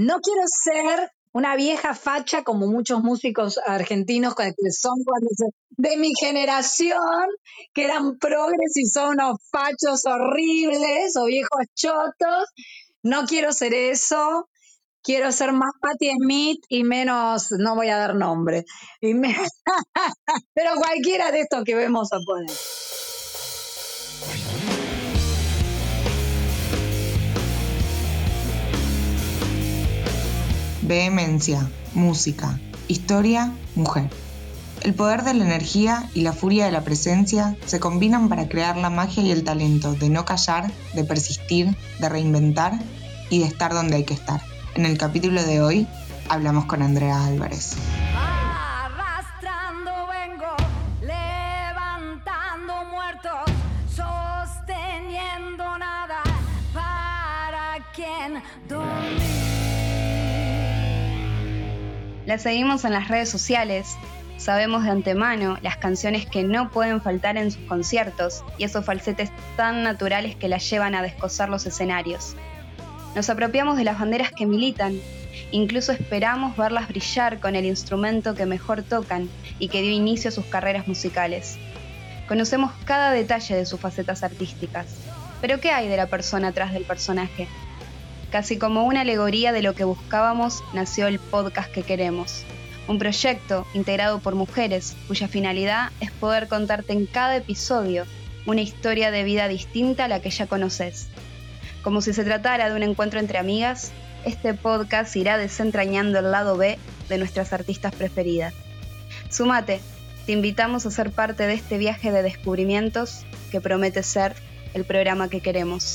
no quiero ser una vieja facha como muchos músicos argentinos que son de mi generación, que eran progres y son unos fachos horribles o viejos chotos. No quiero ser eso. Quiero ser más Patti Smith y menos, no voy a dar nombre. Pero cualquiera de estos que vemos a poner. Vehemencia, música, historia, mujer. El poder de la energía y la furia de la presencia se combinan para crear la magia y el talento de no callar, de persistir, de reinventar y de estar donde hay que estar. En el capítulo de hoy hablamos con Andrea Álvarez. La seguimos en las redes sociales, sabemos de antemano las canciones que no pueden faltar en sus conciertos y esos falsetes tan naturales que la llevan a descosar los escenarios. Nos apropiamos de las banderas que militan, incluso esperamos verlas brillar con el instrumento que mejor tocan y que dio inicio a sus carreras musicales. Conocemos cada detalle de sus facetas artísticas, pero ¿qué hay de la persona atrás del personaje? Casi como una alegoría de lo que buscábamos, nació el podcast que queremos. Un proyecto integrado por mujeres cuya finalidad es poder contarte en cada episodio una historia de vida distinta a la que ya conoces. Como si se tratara de un encuentro entre amigas, este podcast irá desentrañando el lado B de nuestras artistas preferidas. Sumate, te invitamos a ser parte de este viaje de descubrimientos que promete ser el programa que queremos.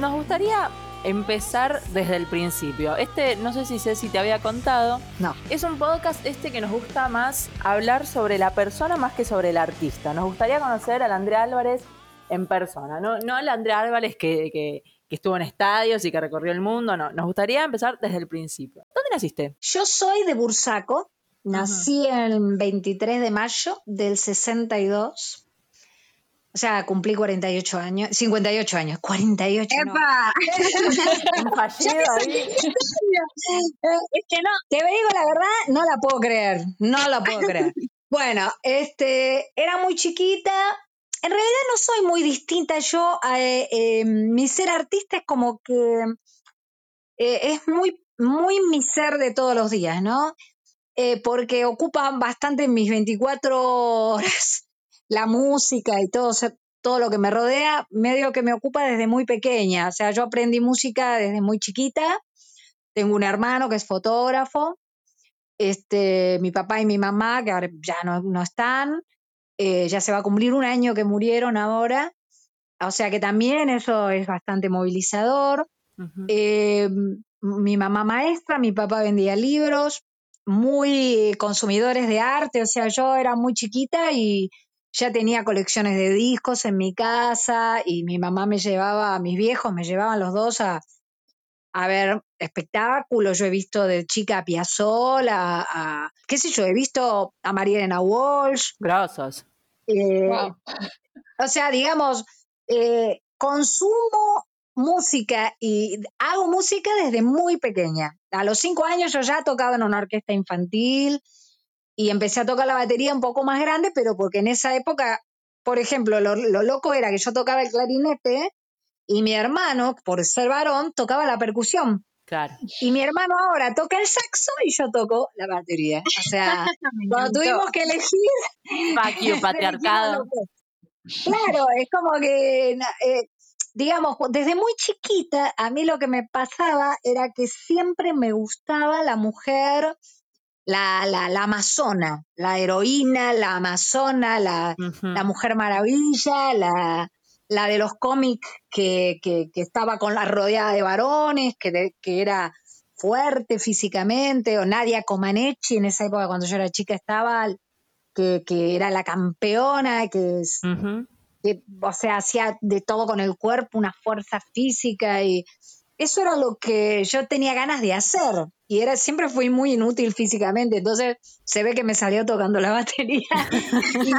Nos gustaría empezar desde el principio. Este, no sé si sé si te había contado. No. Es un podcast este que nos gusta más hablar sobre la persona más que sobre el artista. Nos gustaría conocer a la Andrea Álvarez en persona, no, no a la Andrea Álvarez que, que, estuvo en estadios y que recorrió el mundo, no. Nos gustaría empezar desde el principio. ¿Dónde naciste? Yo soy de Bursaco. Nací el 23 de mayo del 62 o sea, cumplí 48 años, 58 años, 48 ¡Epa! Fallido ahí. Es que no, te digo la verdad, no la puedo creer, no la puedo creer. Bueno, este, era muy chiquita, en realidad no soy muy distinta yo, eh, eh, mi ser artista es como que eh, es muy, muy mi ser de todos los días, ¿no? porque ocupa bastante mis 24 horas la música y todo, todo lo que me rodea, medio que me ocupa desde muy pequeña. O sea, yo aprendí música desde muy chiquita. Tengo un hermano que es fotógrafo. Este, mi papá y mi mamá, que ahora ya no, están. Eh, ya se va a cumplir un año que murieron ahora. O sea que también eso es bastante movilizador. Eh, mi mamá maestra, mi papá vendía libros, muy consumidores de arte, o sea, yo era muy chiquita y ya tenía colecciones de discos en mi casa y mi mamá me llevaba, mis viejos me llevaban los dos a, a ver espectáculos. Yo he visto de chica a Piazzolla, a, qué sé yo, he visto a Mariana Walsh. Gracias. Eh, o sea, digamos, eh, consumo música y hago música desde muy pequeña. A los cinco años yo ya tocaba en una orquesta infantil, y empecé a tocar la batería un poco más grande, pero porque en esa época, por ejemplo, lo, loco era que yo tocaba el clarinete y mi hermano, por ser varón, tocaba la percusión. Claro. Y mi hermano ahora toca el saxo y yo toco la batería. O sea, cuando tuvimos que elegir. Paquio, patriarcado. Claro, es como que, eh, digamos, desde muy chiquita, a mí lo que me pasaba era que siempre me gustaba la mujer la, la, la, amazona, la heroína, la amazona, la, la mujer maravilla, la, la de los cómics que, que, que, estaba con la rodeada de varones, que, que era fuerte físicamente, o Nadia Comaneci en esa época cuando yo era chica estaba, que, que era la campeona, que, es, que, o sea, hacía de todo con el cuerpo, una fuerza física y eso era lo que yo tenía ganas de hacer. Y era, siempre fui muy inútil físicamente, entonces se ve que me salió tocando la batería. y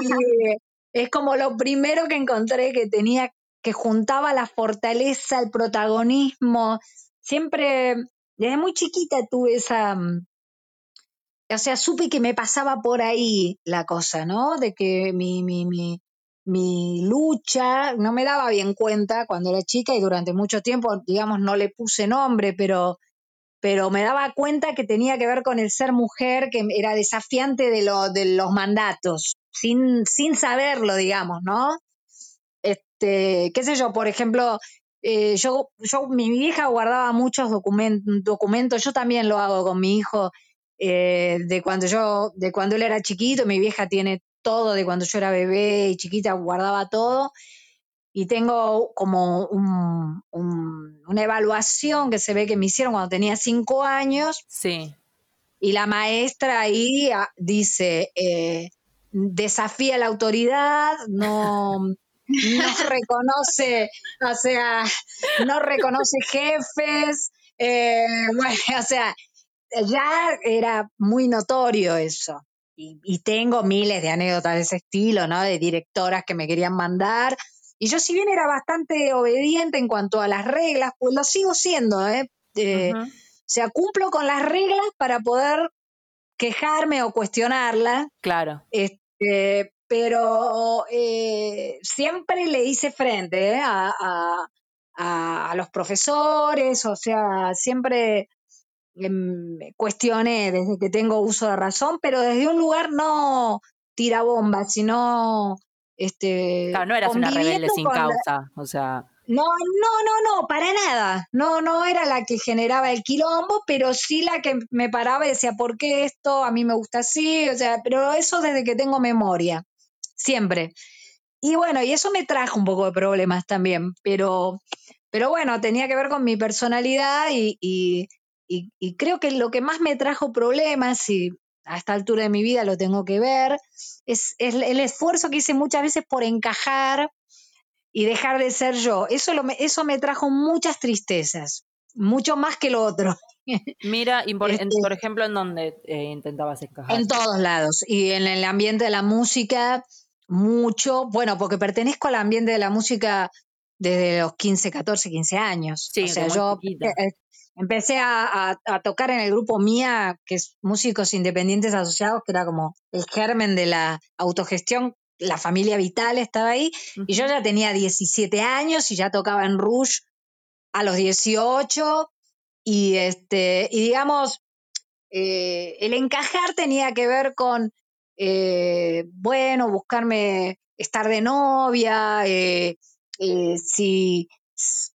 es como lo primero que encontré que tenía, que juntaba la fortaleza, el protagonismo. Siempre, desde muy chiquita tuve esa, mm, o sea, supe que me pasaba por ahí la cosa, ¿no? De que mi, mi, mi, mi lucha, no me daba bien cuenta cuando era chica y durante mucho tiempo, digamos, no le puse nombre, pero, pero me daba cuenta que tenía que ver con el ser mujer, que era desafiante de, de los mandatos, sin, sin saberlo, digamos, ¿no? Este, qué sé yo, por ejemplo, eh, yo, yo, mi vieja guardaba muchos documentos, yo también lo hago con mi hijo, eh, de cuando yo, de cuando él era chiquito, mi vieja tiene todo de cuando yo era bebé y chiquita, guardaba todo. Y tengo como una evaluación que se ve que me hicieron cuando tenía cinco años. Sí. Y la maestra ahí ah, dice, eh, desafía la autoridad, no, no reconoce, o sea, no reconoce jefes, eh, bueno, o sea, ya era muy notorio eso y, tengo miles de anécdotas de ese estilo, ¿no? De directoras que me querían mandar. Y yo, si bien era bastante obediente en cuanto a las reglas, pues lo sigo siendo, ¿eh? eh o sea, cumplo con las reglas para poder quejarme o cuestionarla. Claro. Este, pero eh, siempre le hice frente ¿eh? a, a, los profesores, o sea, siempre cuestioné desde que tengo uso de razón, pero desde un lugar no tira bombas, sino este no eras una rebelde sin causa, o sea. No, no, no, no, para nada. No, no era la que generaba el quilombo, pero sí la que me paraba y decía, ¿por qué esto? A mí me gusta así, o sea, pero eso desde que tengo memoria, siempre. Y bueno, y eso me trajo un poco de problemas también, pero, pero bueno, tenía que ver con mi personalidad y, y, creo que lo que más me trajo problemas, y a esta altura de mi vida lo tengo que ver, es, el esfuerzo que hice muchas veces por encajar y dejar de ser yo. Eso, lo, eso me trajo muchas tristezas, mucho más que lo otro. Mira, por, este por ejemplo, ¿en dónde eh, intentabas encajar? En todos lados. Y en el ambiente de la música, mucho. Bueno, porque pertenezco al ambiente de la música desde los 15, 14, 15 años. Sí, o sea, yo Empecé a, tocar en el grupo Mía, que es Músicos Independientes Asociados, que era como el germen de la autogestión. La familia Vital estaba ahí. Y yo ya tenía 17 años y ya tocaba en Rush a los 18. Y, este, y digamos, eh, el encajar tenía que ver con, eh, bueno, buscarme estar de novia, eh, si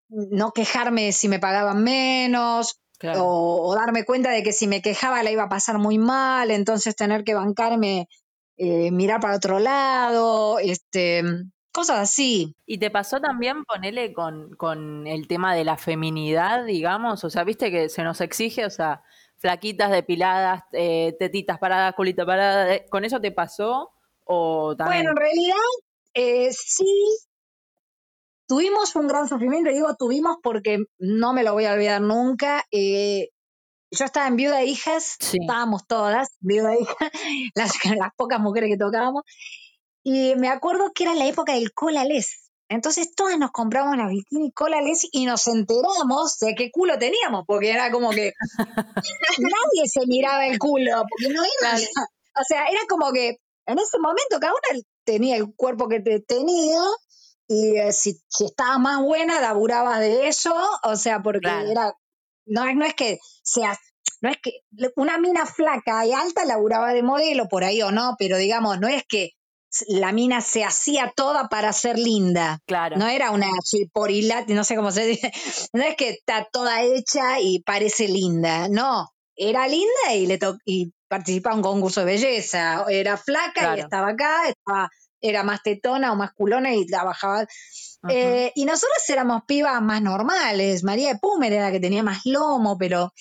no quejarme si me pagaban menos, o, darme cuenta de que si me quejaba la iba a pasar muy mal, entonces tener que bancarme, eh, mirar para otro lado, este, cosas así. ¿Y te pasó también, ponele, con, con el tema de la feminidad, digamos? O sea, viste que se nos exige, o sea, flaquitas, depiladas, eh, tetitas paradas, culito parada, eh, ¿con eso te pasó? O también... Bueno, en realidad sí, Tuvimos un gran sufrimiento, digo tuvimos porque no me lo voy a olvidar nunca. Eh, yo estaba en Viuda de Hijas, estábamos todas, Viuda de Hijas, las, las pocas mujeres que tocábamos, y me acuerdo que era la época del cola les. Entonces todas nos compramos las bikini cola les y nos enteramos de qué culo teníamos, porque era como que nadie se miraba el culo, porque no era, o sea, era como que en ese momento cada una tenía el cuerpo que te tenía y eh, si, estaba más buena, laburaba de eso, o sea, porque era, no, no es que sea, no es que una mina flaca y alta laburaba de modelo por ahí o no, pero digamos, no es que la mina se hacía toda para ser linda. Claro. No era una chiporilate, no sé cómo se dice. No es que está toda hecha y parece linda. No, era linda y le y participaba en un concurso de belleza. Era flaca y estaba acá, estaba era más tetona o más culona y trabajaba. Eh, y nosotros éramos pibas más normales. María de Pumer era la que tenía más lomo, pero.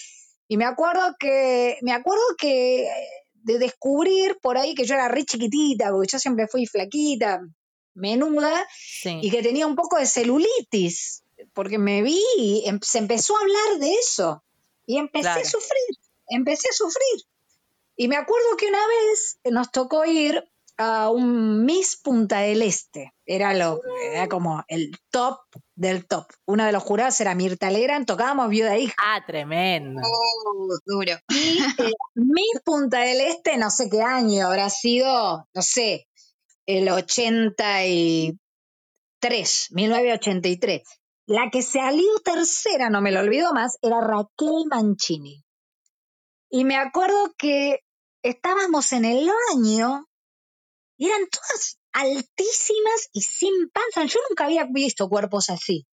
Y me acuerdo que. Me acuerdo que. De descubrir por ahí que yo era re chiquitita, porque yo siempre fui flaquita, menuda, y que tenía un poco de celulitis. porque me vi y em, se empezó a hablar de eso. Y empecé a sufrir, empecé a sufrir. Y me acuerdo que una vez nos tocó ir a un Miss Punta del Este. Era, lo, era como el top del top. Una de los jurados era Mirta Legrand, tocábamos Viuda Hija. Ah, tremendo. Oh, duro. Y eh, Miss Punta del Este, no sé qué año, habrá sido, no sé, el 83, 1983. La que salió tercera, no me lo olvido más, era Raquel Mancini. Y me acuerdo que estábamos en el baño y eran todas altísimas y sin panza. Yo nunca había visto cuerpos así.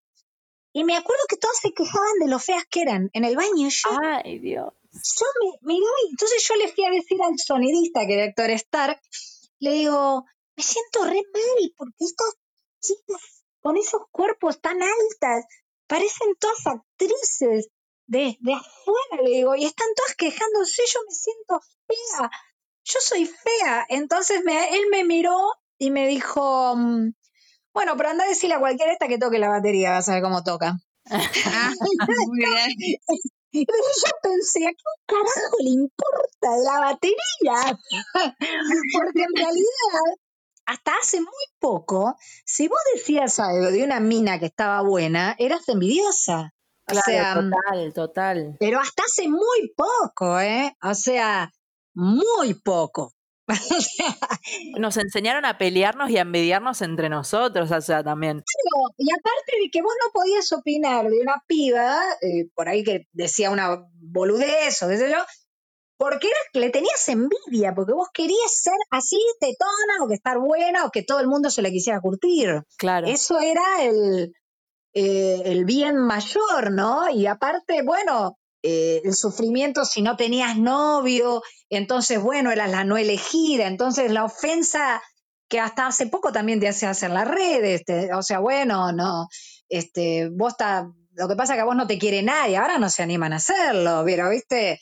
Y me acuerdo que todas se quejaban de lo feas que eran en el baño. Yo, Ay, Dios. Yo me entonces yo le fui a decir al sonidista, que era Héctor Stark, le digo, me siento re mal porque estas chicas con esos cuerpos tan altas parecen todas actrices de, de afuera, le digo, y están todas quejándose, yo me siento fea yo soy fea. Entonces me, él me miró y me dijo, mm, bueno, pero anda a decirle a cualquiera esta que toque la batería, vas a ver cómo toca. Ah, y yo pensé, ¿a qué carajo le importa la batería? Porque en realidad, hasta hace muy poco, si vos decías algo de una mina que estaba buena, eras envidiosa. Claro, o sea, total, total. Pero hasta hace muy poco, ¿eh? O sea, muy poco. Nos enseñaron a pelearnos y a envidiarnos entre nosotros, o sea, también. y aparte de que vos no podías opinar de una piba, eh, por ahí que decía una boludez o qué sé yo, porque le tenías envidia, porque vos querías ser así, tetona, o que estar buena, o que todo el mundo se le quisiera curtir. Claro. Eso era el, eh, el bien mayor, ¿no? Y aparte, bueno, eh, el sufrimiento si no tenías novio, entonces, bueno, eras la no elegida, entonces la ofensa que hasta hace poco también te hace hacer las redes, o sea, bueno, no, este, vos está, lo que pasa es que a vos no te quiere nadie, ahora no se animan a hacerlo, pero, viste,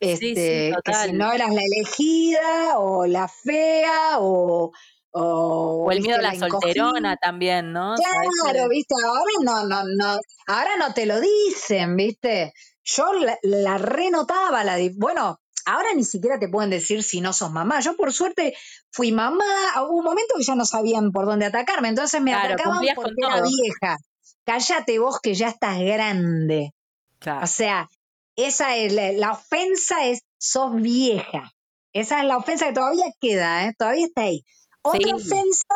este, que si no eras la elegida o la fea o, o, el miedo a la, solterona también, ¿no? Claro, viste, ahora no, no, no, ahora no te lo dicen, viste yo la, renotaba, la bueno, ahora ni siquiera te pueden decir si no sos mamá. Yo por suerte fui mamá, hubo un momento que ya no sabían por dónde atacarme, entonces me atacaban porque era vieja. Cállate vos que ya estás grande. O sea, esa es la, ofensa es sos vieja. Esa es la ofensa que todavía queda, ¿eh? todavía está ahí. Otra ofensa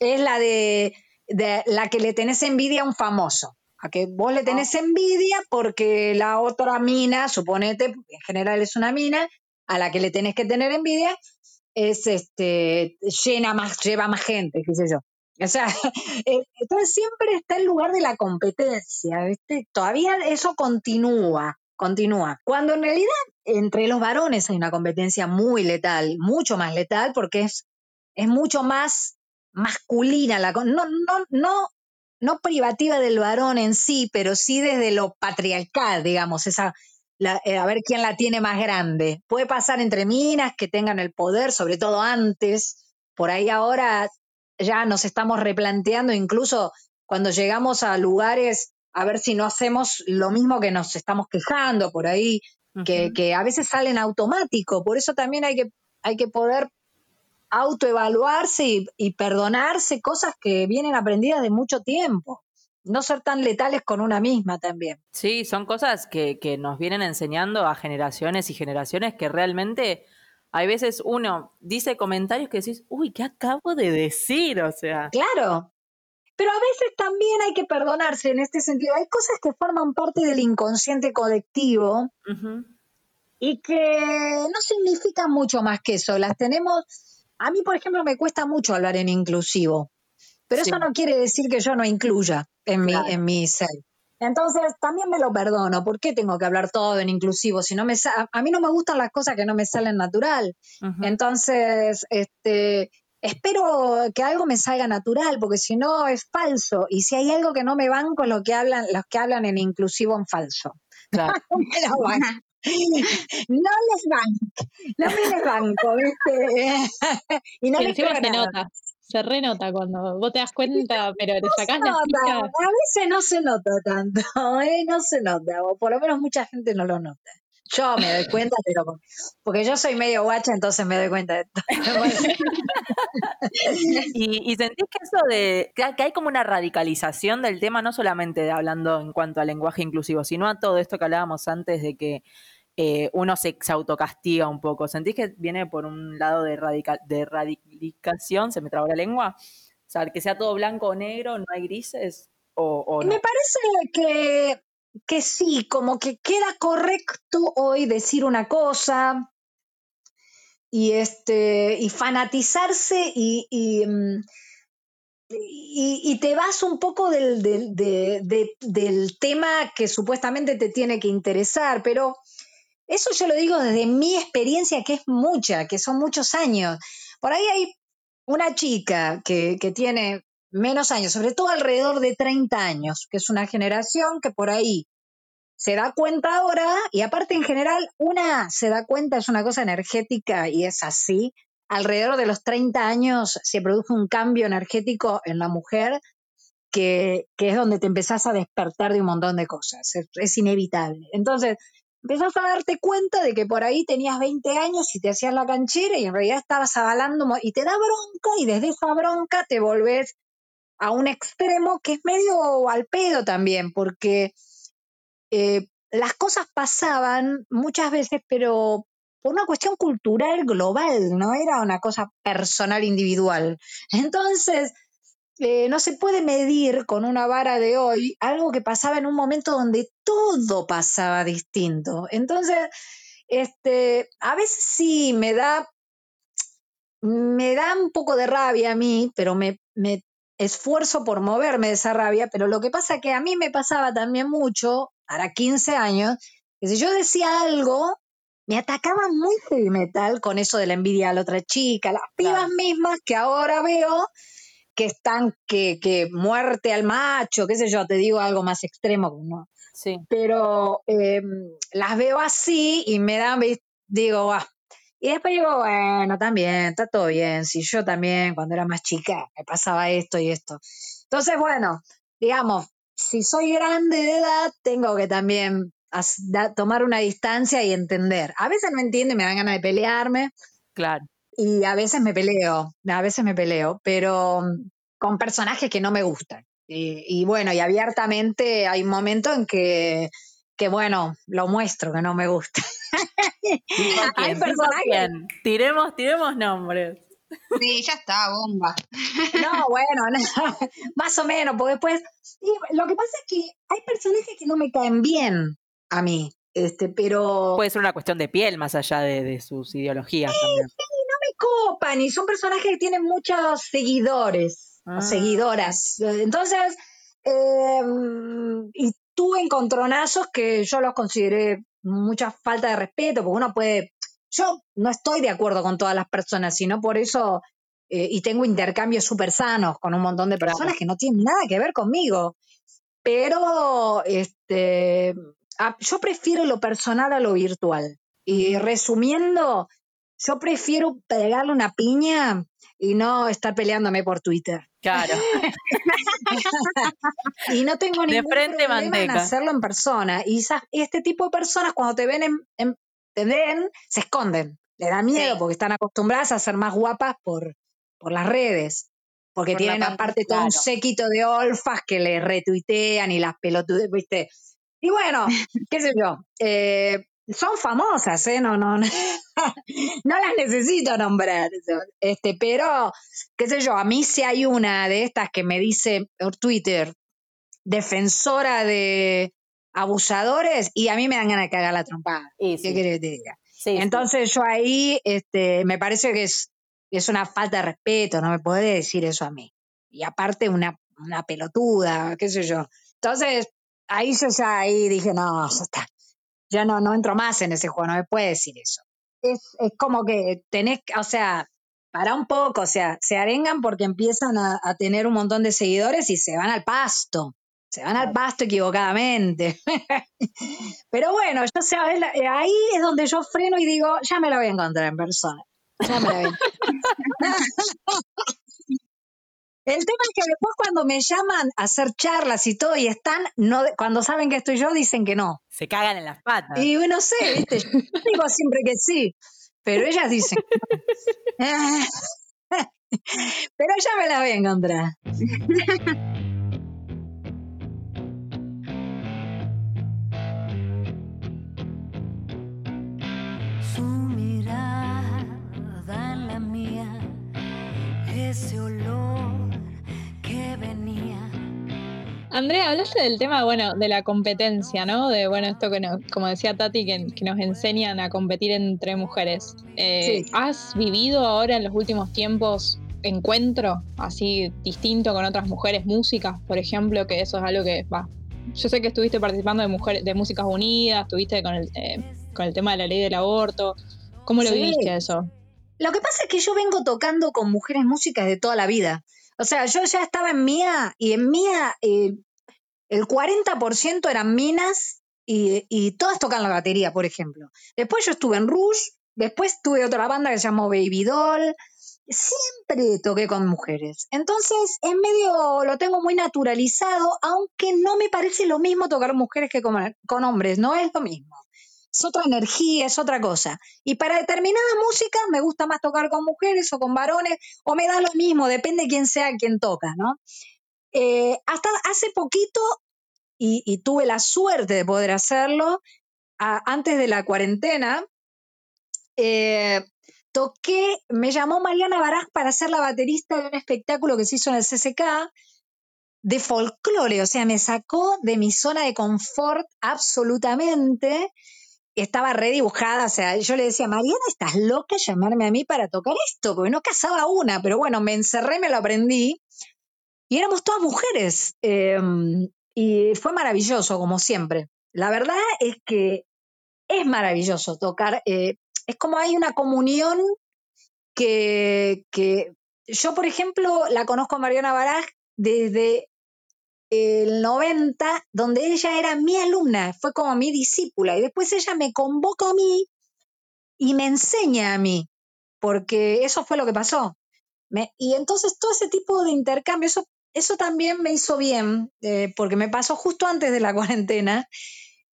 es la de, de la que le tenés envidia a un famoso a que vos le tenés envidia porque la otra mina, suponete, en general es una mina, a la que le tenés que tener envidia, es este, llena más, lleva más gente, qué sé yo. O sea, eh, entonces siempre está el lugar de la competencia, ¿viste? Todavía eso continúa, continúa. Cuando en realidad entre los varones hay una competencia muy letal, mucho más letal, porque es, es mucho más masculina la no, no, no no privativa del varón en sí, pero sí desde lo patriarcal, digamos, esa, eh, a ver quién la tiene más grande. Puede pasar entre minas que tengan el poder, sobre todo antes, por ahí ahora ya nos estamos replanteando, incluso cuando llegamos a lugares, a ver si no hacemos lo mismo que nos estamos quejando por ahí, que, que, a veces salen automático, por eso también hay que, hay que poder autoevaluarse y, perdonarse cosas que vienen aprendidas de mucho tiempo. No ser tan letales con una misma también. Sí, son cosas que, que nos vienen enseñando a generaciones y generaciones que realmente hay veces uno dice comentarios que decís, uy, ¿qué acabo de decir? O sea. Claro. Pero a veces también hay que perdonarse en este sentido. Hay cosas que forman parte del inconsciente colectivo y que no significan mucho más que eso. Las tenemos a mí, por ejemplo, me cuesta mucho hablar en inclusivo, pero eso no quiere decir que yo no incluya en, mi, en mi ser. Entonces, también me lo perdono. ¿Por qué tengo que hablar todo en inclusivo? Si no me a mí no me gustan las cosas que no me salen natural. Entonces, este, espero que algo me salga natural, porque si no es falso. Y si hay algo que no me banco es lo que hablan, los que hablan en inclusivo en falso. Claro. no les banco, no me les banco, ¿viste? y no les se nota. se renota cuando vos te das cuenta, pero te sacás la A veces no se nota tanto, ¿eh? no se nota, o por lo menos mucha gente no lo nota. Yo me doy cuenta, pero porque yo soy medio guacha, entonces me doy cuenta de esto. y, y, sentís que eso de que hay como una radicalización del tema, no solamente de hablando en cuanto al lenguaje inclusivo, sino a todo esto que hablábamos antes de que eh, uno se, autocastiga un poco. ¿Sentís que viene por un lado de, radical, de? ¿Se me trabó la lengua? O sea, que sea todo blanco o negro, no hay grises. O, Me parece que, que sí, como que queda correcto hoy decir una cosa y, este, y fanatizarse y, y, mm, te vas un poco del, del, del, tema que supuestamente te tiene que interesar, pero eso yo lo digo desde mi experiencia, que es mucha, que son muchos años. Por ahí hay una chica que, tiene menos años, sobre todo alrededor de 30 años, que es una generación que por ahí se da cuenta ahora, y aparte en general, una se da cuenta, es una cosa energética y es así. Alrededor de los 30 años se produce un cambio energético en la mujer que, es donde te empezás a despertar de un montón de cosas, es inevitable. Entonces, empezás a darte cuenta de que por ahí tenías 20 años y te hacías la canchera y en realidad estabas avalando y te da bronca y desde esa bronca te volvés a un extremo que es medio al pedo también, porque eh, las cosas pasaban muchas veces, pero por una cuestión cultural global, no era una cosa personal individual. Entonces, eh, no se puede medir con una vara de hoy algo que pasaba en un momento donde todo pasaba distinto. Entonces, este, a veces sí me da, me da un poco de rabia a mí, pero me, me esfuerzo por moverme de esa rabia, pero lo que pasa es que a mí me pasaba también mucho, ahora 15 años, que si yo decía algo, me atacaban muy heavy metal con eso de la envidia a la otra chica, las pibas mismas que ahora veo que están, que, que muerte al macho, qué sé yo, te digo algo más extremo, ¿no? Sí. Pero em, las veo así y me dan, digo, ah. Y después digo, bueno, también, está todo bien. Si yo también, cuando era más chica, me pasaba esto y esto. Entonces, bueno, digamos, si soy grande de edad, tengo que también tomar una distancia y entender. A veces no entiende, me dan ganas de pelearme. Claro y a veces me peleo, a veces me peleo, pero mm, con personajes que no me gustan. Y, bueno, y abiertamente hay un momento en que, que bueno, lo muestro que no me gusta. hay personajes. Tiremos, tiremos nombres. Sí, ya está, bomba. No, bueno, más o menos, porque después, lo que pasa es que hay personajes que no me caen bien a mí, este, pero... Puede ser una cuestión de piel más allá de, sus ideologías. también copan y son personajes que tienen muchos seguidores o ah. seguidoras. Entonces, em, y tuve encontronazos que yo los consideré mucha falta de respeto, porque uno puede, yo no estoy de acuerdo con todas las personas, sino por eso, eh, y tengo intercambios súper sanos con un montón de personas que no tienen nada que ver conmigo. Pero este, yo prefiero lo personal a lo virtual. Y resumiendo, yo prefiero pegarle una piña y no estar peleándome por Twitter. Claro. y no tengo ningún problema en hacerlo en persona. Y este tipo de personas cuando te ven, en, te ven, se esconden. Le da miedo porque están acostumbradas a ser más guapas por, por las redes. Porque tienen aparte todo un séquito de olfas que le retuitean y las pelotudes, ¿viste? Y bueno, qué sé yo. Eh, son famosas, ¿eh? No, no, no, las necesito nombrar. Este, pero, qué sé yo, a mí si hay una de estas que me dice por Twitter, defensora de abusadores, y a mí me dan ganas de cagar la trompada. ¿Qué querés que te diga? Entonces yo ahí este, me parece que es, es una falta de respeto, no me puede decir eso a mí. Y aparte una, una pelotuda, qué sé yo. Entonces, ahí yo ya ahí dije, no, ya está ya no, no entro más en ese juego, no me puede decir eso. Es, como que tenés, o sea, para un poco, o sea, se arengan porque empiezan a, tener un montón de seguidores y se van al pasto, se van al pasto equivocadamente. Pero bueno, yo sé, ahí es donde yo freno y digo, ya me lo voy a encontrar en persona. Ya me la voy El tema es que después cuando me llaman a hacer charlas y todo y están, no, cuando saben que estoy yo, dicen que no. Se cagan en las patas. Y no sé, ¿viste? Yo digo siempre que sí, pero ellas dicen que no. Pero ya me la voy a encontrar. Su mirada en la mía, ese olor venía. Andrea, hablaste del tema, bueno, de la competencia, ¿no? De, bueno, esto que nos, como decía Tati, que, que nos enseñan a competir entre mujeres. Eh, Sí. ¿Has vivido ahora en los últimos tiempos encuentro así distinto con otras mujeres músicas, por ejemplo, que eso es algo que, va, yo sé que estuviste participando de mujeres, de Músicas Unidas, estuviste con el, eh, con el tema de la ley del aborto. ¿Cómo lo Sí. viviste eso? Lo que pasa es que yo vengo tocando con mujeres músicas de toda la vida. O sea, yo ya estaba en Mía y en Mía eh, el 40% eran minas y, y todas tocan la batería, por ejemplo. Después yo estuve en Rush, después tuve otra banda que se llamó Baby Doll. Siempre toqué con mujeres. Entonces, en medio lo tengo muy naturalizado, aunque no me parece lo mismo tocar mujeres que con, con hombres, no es lo mismo. Es otra energía, es otra cosa. Y para determinada música me gusta más tocar con mujeres o con varones, o me da lo mismo, depende quién sea quien toca, ¿no? Eh, hasta hace poquito, y, tuve la suerte de poder hacerlo, antes de la cuarentena, eh, toqué, me llamó Mariana Baraj para ser la baterista de un espectáculo que se hizo en el CCK de folclore, o sea, me sacó de mi zona de confort absolutamente estaba redibujada, o sea, yo le decía, Mariana, estás loca llamarme a mí para tocar esto, porque no casaba una, pero bueno, me encerré, me lo aprendí, y éramos todas mujeres, eh, y fue maravilloso, como siempre. La verdad es que es maravilloso tocar, eh, es como hay una comunión que, que yo, por ejemplo, la conozco a Mariana Baraj desde el 90, donde ella era mi alumna, fue como mi discípula, y después ella me convoca a mí y me enseña a mí, porque eso fue lo que pasó. Y entonces todo ese tipo de intercambio, eso, eso también me hizo bien, eh, porque me pasó justo antes de la cuarentena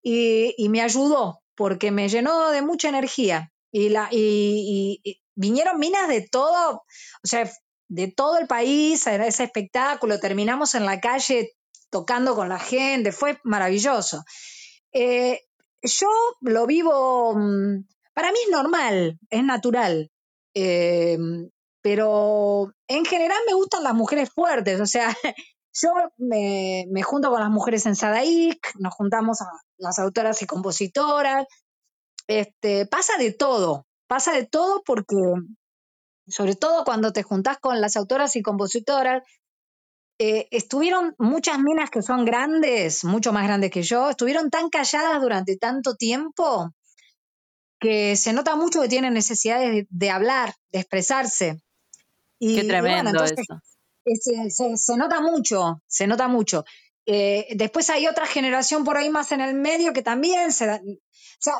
y, y me ayudó, porque me llenó de mucha energía. Y, la, y vinieron minas de todo, o sea, de todo el país a ese espectáculo, terminamos en la calle tocando con la gente, fue maravilloso. Eh, yo lo vivo, mm, para mí es normal, es natural, eh, pero en general me gustan las mujeres fuertes, o sea, yo me, me junto con las mujeres en Sadaic, nos juntamos a las autoras y compositoras, este, pasa de todo, pasa de todo porque, sobre todo cuando te juntás con las autoras y compositoras, eh, estuvieron muchas minas que son grandes, mucho más grandes que yo, estuvieron tan calladas durante tanto tiempo que se nota mucho que tienen necesidades de, de hablar, de expresarse. Y, Qué y bueno, tremendo entonces, eso. eh, se, se- se nota mucho, se nota mucho. Eh, después hay otra generación por ahí más en el medio que también se da, o sea,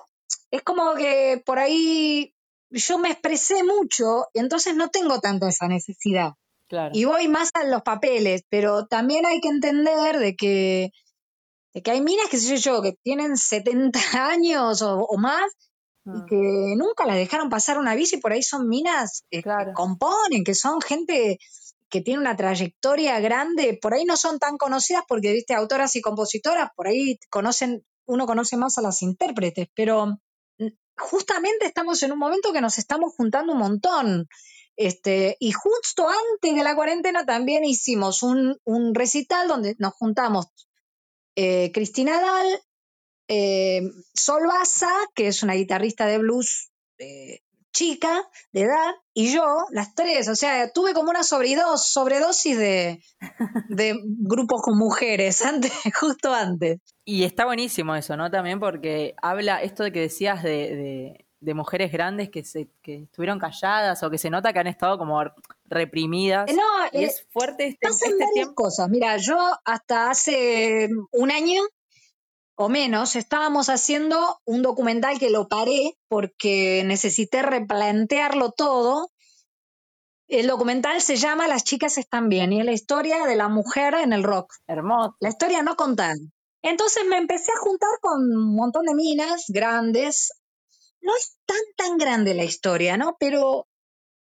es como que por ahí yo me expresé mucho y entonces no tengo tanta esa necesidad Claro. y voy más a los papeles, pero también hay que entender de que, de que hay minas que sé yo, que tienen 70 años o, o más y Mm. que nunca las dejaron pasar una bici, por ahí son minas eh, Claro. que componen, que son gente que tiene una trayectoria grande, por ahí no son tan conocidas porque, viste, autoras y compositoras, por ahí conocen, uno conoce más a las intérpretes, pero mm, justamente estamos en un momento que nos estamos juntando un montón. Este, y justo antes de la cuarentena también hicimos un, un recital donde nos juntamos eh, Cristina Dal, eh, Sol Baza, que es una guitarrista de blues eh, chica, de edad, y yo, las tres. O sea, tuve como una sobredos, sobredosis de, de grupos con mujeres, antes, justo antes. Y está buenísimo eso, ¿no? También porque habla esto de que decías de, de- de mujeres grandes que se que estuvieron calladas o que se nota que han estado como reprimidas. Eh, No, y eh, es fuerte este, pasan este varias tiempo. cosas. Mira, yo hasta hace un año o menos estábamos haciendo un documental que lo paré porque necesité replantearlo todo. El documental se llama Las chicas están bien y es la historia de la mujer en el rock. Hermoso. La historia no contada. Entonces me empecé a juntar con un montón de minas grandes. No es tan, tan grande la historia, ¿no? Pero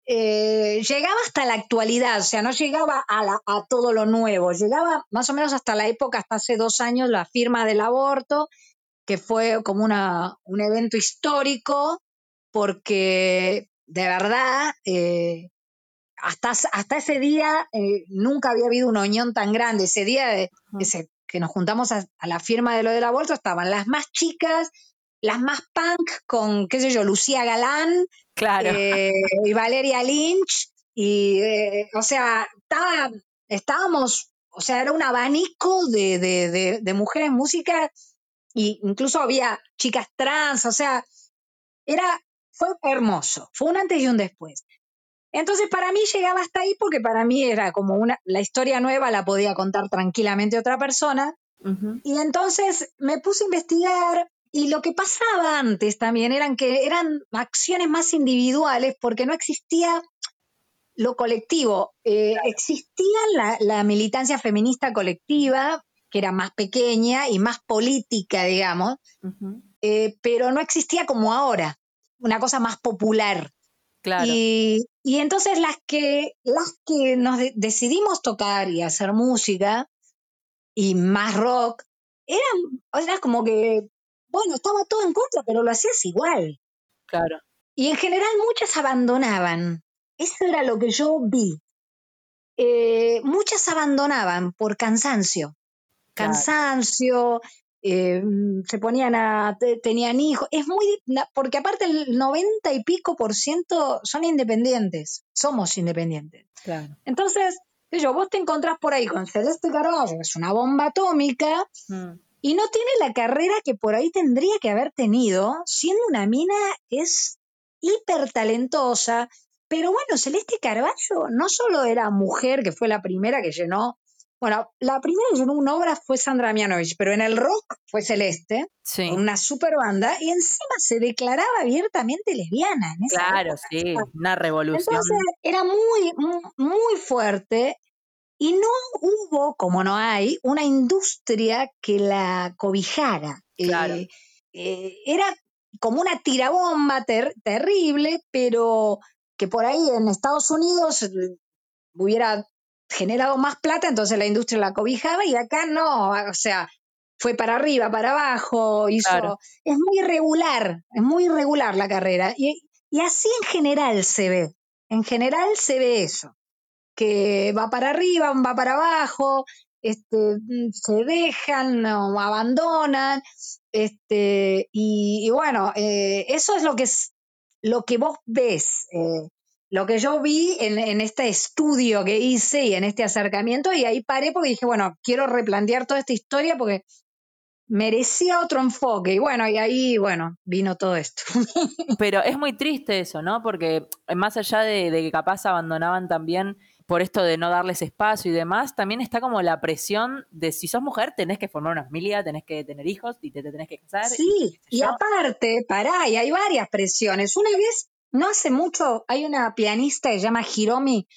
eh, llegaba hasta la actualidad, o sea, no llegaba a, la- a todo lo nuevo, llegaba más o menos hasta la época, hasta hace dos años, la firma del aborto, que fue como una, un evento histórico, porque de verdad, eh, hasta, hasta ese día eh, nunca había habido una unión tan grande. Ese día de- ese- que nos juntamos a, a la firma de lo del aborto estaban las más chicas, las más punk, con, qué sé yo, Lucía Galán, Claro. eh, y Valeria Lynch, y, eh, o sea, estaba, estábamos, o sea, era un abanico de, de, de, de mujeres músicas, y incluso había chicas trans, o sea, era, fue hermoso, fue un antes y un después. Entonces, para mí llegaba hasta ahí porque para mí era como una, la historia nueva la podía contar tranquilamente otra persona, y entonces me puse a investigar y lo que pasaba antes también eran que eran acciones más individuales porque no existía lo colectivo. Eh, existía la, la militancia feminista colectiva, que era más pequeña y más política, digamos, eh, pero no existía como ahora, una cosa más popular. Claro. Y, y entonces las que, las que nos de- decidimos tocar y hacer música y más rock, eran, sea, como que, bueno, estaba todo en contra, pero lo hacías igual. Claro. Y en general muchas abandonaban. Eso era lo que yo vi. Eh, muchas abandonaban por cansancio. Claro. Cansancio, eh, se ponían a, te- tenían hijos. Es muy, porque aparte el 90 y pico por ciento son independientes. Somos independientes. Claro. Entonces, yo, vos te encontrás por ahí con Celeste Carballo, que es una bomba atómica, Mm. Y no tiene la carrera que por ahí tendría que haber tenido, siendo una mina que es hiper talentosa. Pero bueno, Celeste Carballo no solo era mujer, que fue la primera que llenó, bueno, la primera que llenó una obra fue Sandra Mianovich, pero en el rock fue Celeste, Sí. una super banda, y encima se declaraba abiertamente lesbiana. En esa Claro, época. sí. Una revolución. Entonces era muy, muy, muy fuerte y no hubo, como no hay, una industria que la cobijara. Claro. Eh, eh, era como una tirabomba ter- terrible, pero que por ahí en Estados Unidos eh, hubiera generado más plata, entonces la industria la cobijaba y acá no, o sea, fue para arriba, para abajo, hizo... Claro. Es muy irregular, es muy irregular la carrera. Y, y así en general se ve, en general se ve eso, que va para arriba, va para abajo, este, mm, se dejan, no, abandonan, este, y, bueno, eh, eso es lo que es lo que vos ves, eh, lo que yo vi en, este estudio que hice y en este acercamiento, y ahí paré porque dije, bueno, quiero replantear toda esta historia porque merecía otro enfoque. Y bueno, y ahí, bueno, vino todo esto. Pero es muy triste eso, ¿no? Porque eh, más allá de que capaz abandonaban también por esto de no darles espacio y demás, también está como la presión de si sos mujer tenés que formar una familia, tenés que tener hijos y te, te tenés que casar. Sí, y aparte, pará, y hay varias presiones. Una vez, no hace mucho, hay una pianista que se llama Hiromi,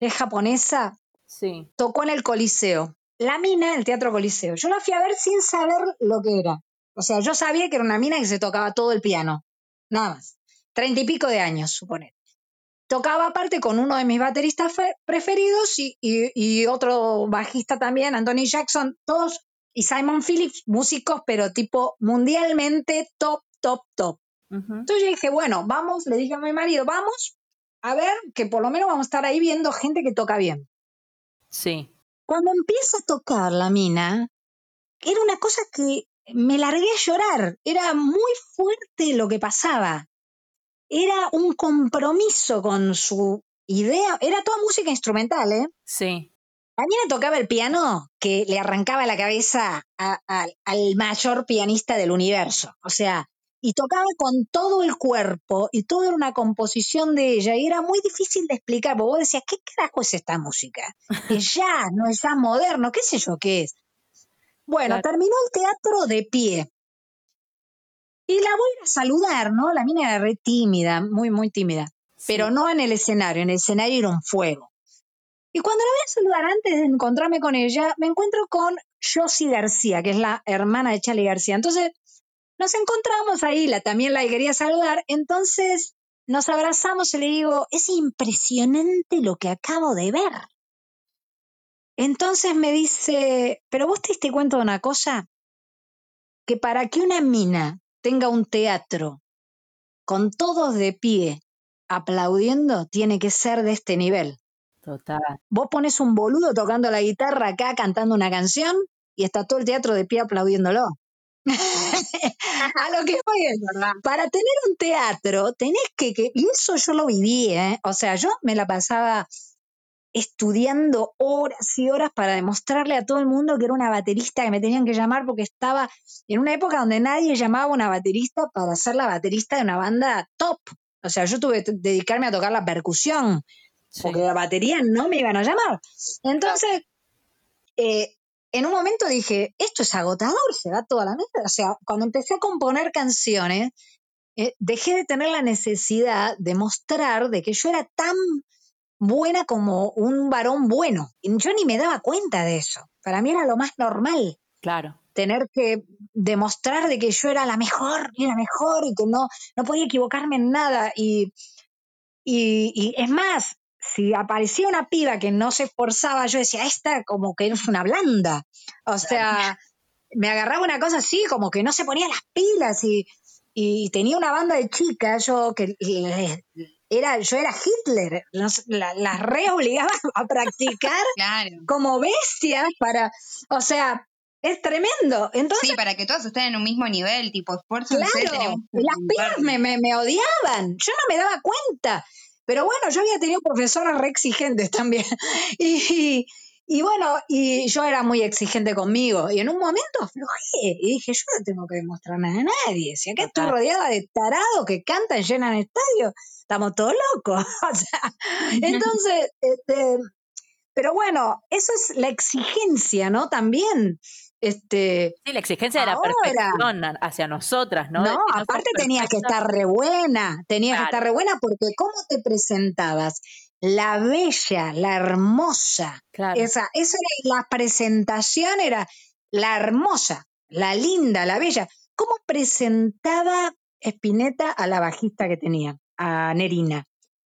es japonesa, Sí, tocó en el Coliseo. La mina, el Teatro Coliseo. Yo la fui a ver sin saber lo que era. O sea, yo sabía que era una mina que se tocaba todo el piano. Nada más. Treinta y pico de años, suponer. Tocaba aparte con uno de mis bateristas fe- preferidos y, y- y otro bajista también, Anthony Jackson, todos, y Simon Phillips, músicos, pero tipo mundialmente top, top, top. Entonces yo dije, bueno, vamos, le dije a mi marido, vamos a ver que por lo menos vamos a estar ahí viendo gente que toca bien. sí, Cuando empieza a tocar la mina, era una cosa que me largué a llorar. Era muy fuerte lo que pasaba. Era un compromiso con su idea. Era toda música instrumental, ¿eh? sí, La mina tocaba el piano que le arrancaba la cabeza a- a- al mayor pianista del universo. O sea, y tocaba con todo el cuerpo y todo era una composición de ella y era muy difícil de explicar, porque vos decías, ¿qué carajo es esta música? Es jazz, no es jazz moderno, qué sé yo qué es. Bueno, Claro. terminó el teatro de pie. Y la voy a saludar, ¿no? La mina era re tímida, muy, muy tímida. pero no en el escenario, en el escenario era un fuego. Y cuando la voy a saludar, antes de encontrarme con ella, me encuentro con Josie García, que es la hermana de Charlie García. Entonces, nos encontramos ahí, la, también la quería saludar, entonces nos abrazamos y le digo, es impresionante lo que acabo de ver. Entonces me dice, pero vos te diste cuenta de una cosa, que para que una mina tenga un teatro con todos de pie aplaudiendo, tiene que ser de este nivel. Total. Vos pones un boludo tocando la guitarra acá, cantando una canción, y está todo el teatro de pie aplaudiéndolo. a lo que voy es, para tener un teatro tenés que, que, y eso yo lo viví, ¿eh? o sea, yo me la pasaba estudiando horas y horas para demostrarle a todo el mundo que era una baterista que me tenían que llamar porque estaba en una época donde nadie llamaba a una baterista para ser la baterista de una banda top. O sea, yo tuve que dedicarme a tocar la percusión porque la batería no me iban a llamar. Entonces, eh, en un momento dije, esto es agotador, se va toda la mierda. O sea, cuando empecé a componer canciones, eh, dejé de tener la necesidad de mostrar de que yo era tan buena como un varón bueno. Yo ni me daba cuenta de eso. Para mí era lo más normal. Claro. Tener que demostrar de que yo era la mejor y la mejor y que no, no podía equivocarme en nada. Y, y, y es más, si aparecía una piba que no se esforzaba, yo decía, esta como que es una blanda. O sea, me agarraba una cosa así, como que no se ponía las pilas y, y tenía una banda de chicas, yo que era, yo era Hitler, las la, re obligaba a practicar como bestias para, o sea, es tremendo. Entonces, sí, para que todas estén en un mismo nivel, tipo esfuerzo. Claro, las pibas me, me, me, odiaban, yo no me daba cuenta. Pero bueno, yo había tenido profesoras re exigentes también. Y, y, bueno, y yo era muy exigente conmigo. Y en un momento aflojé y dije, yo no tengo que demostrar nada a nadie. Si acá estoy rodeada de tarados que cantan, llenan estadios, estamos todos locos. o sea, entonces, este, pero bueno, eso es la exigencia, ¿no? También. Este, sí, la exigencia de la perfección hacia nosotras, ¿no? No, aparte tenías que estar re buena, tenías que estar re buena porque ¿cómo te presentabas? La bella, la hermosa. Esa, esa era la presentación, era la hermosa, la linda, la bella. ¿Cómo presentaba Spinetta a la bajista que tenía, a Nerina?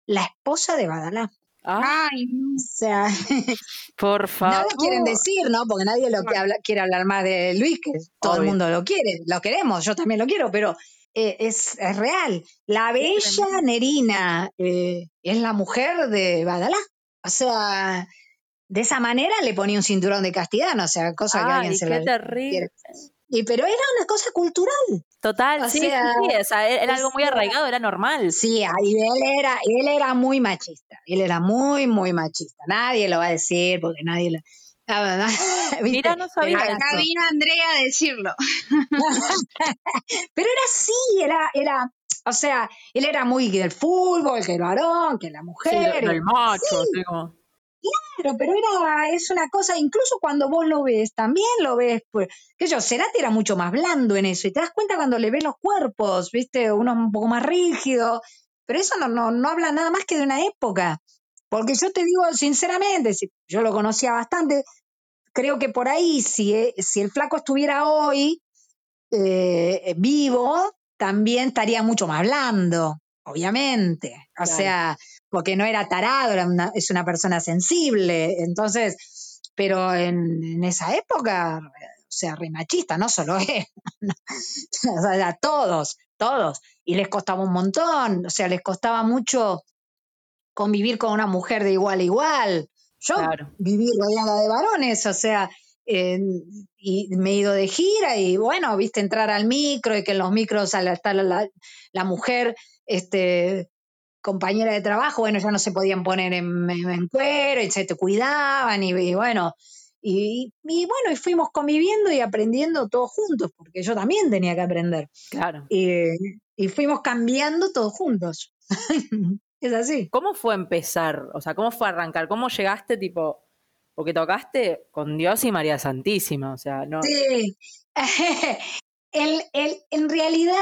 La esposa de Badalá. Ay, O sea, por favor. No lo quieren decir, ¿no? Porque nadie lo quiere hablar más de Luis, que todo el mundo lo quiere, lo queremos, yo también lo quiero, pero eh, es, es, real. La bella Nerina eh, es la mujer de Badalá. O sea, de esa manera le ponía un cinturón de castidad, ¿no? o sea, cosa que alguien se qué la terrible. Y pero era una cosa cultural. Total, O sí, sea, sí, sí, o sea, era algo muy arraigado, era normal. Sí, y él era, él era muy machista. Él era muy, muy machista. Nadie lo va a decir porque nadie lo. Ah, ¿viste? Mira, no sabía acá eso. vino Andrea a decirlo. Pero era así, era, era, o sea, él era muy del fútbol, que el varón, que la Sí, mujer. el macho, así como- Claro, pero era, es una cosa, incluso cuando vos lo ves, también lo ves, pues, que yo, Cerati era mucho más blando en eso, y te das cuenta cuando le ves los cuerpos, viste, uno un poco más rígido, pero eso no, no, no habla nada más que de una época, porque yo te digo sinceramente, si yo lo conocía bastante, creo que por ahí, si, si el flaco estuviera hoy eh, vivo, también estaría mucho más blando, obviamente, o Claro. sea, porque no era tarado, era una- es una persona sensible. Entonces, pero en, en esa época, o sea, re machista, no solo él, o sea, a todos, todos. Y les costaba un montón, o sea, les costaba mucho convivir con una mujer de igual a igual. Yo Claro. viví rodeada de varones, o sea, eh, y me he ido de gira y bueno, viste entrar al micro y que en los micros al estar la, mujer, este, compañera de trabajo, bueno, ya no se podían poner en, en- en cuero y se te cuidaban y, y bueno, y, y bueno, y fuimos conviviendo y aprendiendo todos juntos, porque yo también tenía que aprender. Claro. Y, y fuimos cambiando todos juntos. es así. ¿Cómo fue empezar? O sea, ¿cómo fue arrancar? ¿Cómo llegaste, tipo, porque tocaste con Dios y María Santísima? O sea, no. Sí. el, el, en realidad,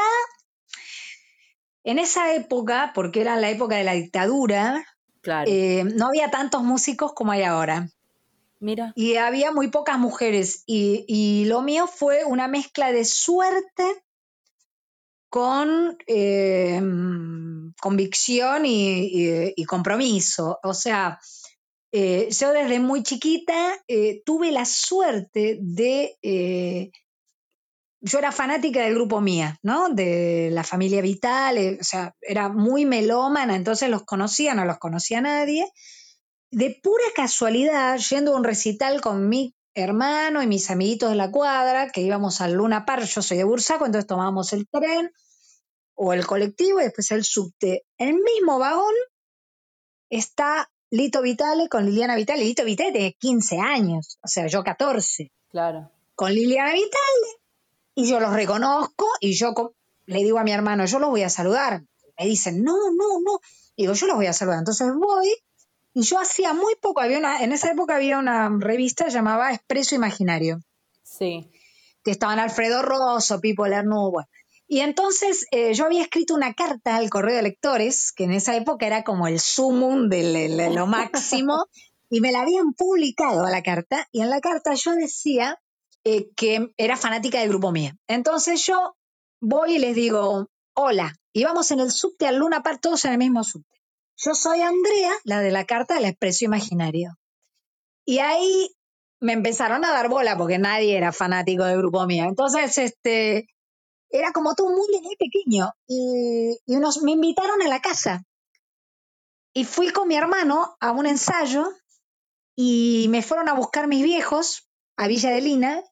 en esa época, porque era la época de la dictadura, Claro. eh, no había tantos músicos como hay ahora. Mira. Y había muy pocas mujeres. Y, y lo mío fue una mezcla de suerte con eh, mm, convicción y, compromiso. O sea, eh, yo desde muy chiquita eh, tuve la suerte de... yo era fanática del grupo Mía, ¿no? De la familia Vital, o sea, era muy melómana, entonces los conocía, no los conocía nadie de pura casualidad, yendo a un recital con mi hermano y mis amiguitos de la cuadra, que íbamos al Luna Park, yo soy de Bursaco, entonces tomábamos el tren o el colectivo y después el subte. En el mismo vagón está Lito Vitale con Liliana Vitale. Lito Vitale tiene 15 años, o sea, yo 14, Claro. con Liliana Vitale, y yo los reconozco y yo le digo a mi hermano, yo los voy a saludar. Me dicen, no, no, no. Digo, yo los voy a saludar. Entonces voy y yo hacía muy poco, había una, en esa época había una revista llamada Expreso Imaginario, Sí. que estaban Alfredo Rosso, Pipo Lernu, bueno. Y entonces eh, yo había escrito una carta al correo de lectores, que en esa época era como el sumum de lo máximo, y me la habían publicado a la carta, y en la carta yo decía eh, que era fanática del grupo mía. Entonces yo voy y les digo, hola, y vamos en el subte al Luna Park, todos en el mismo subte. Yo soy Andrea, la de la carta del expreso imaginario. Y ahí me empezaron a dar bola porque nadie era fanático del grupo mía. Entonces, este, era como muy, muy pequeño. Y, y unos, me invitaron a la casa. Y fui con mi hermano a un ensayo y me fueron a buscar mis viejos a Villa de Lina.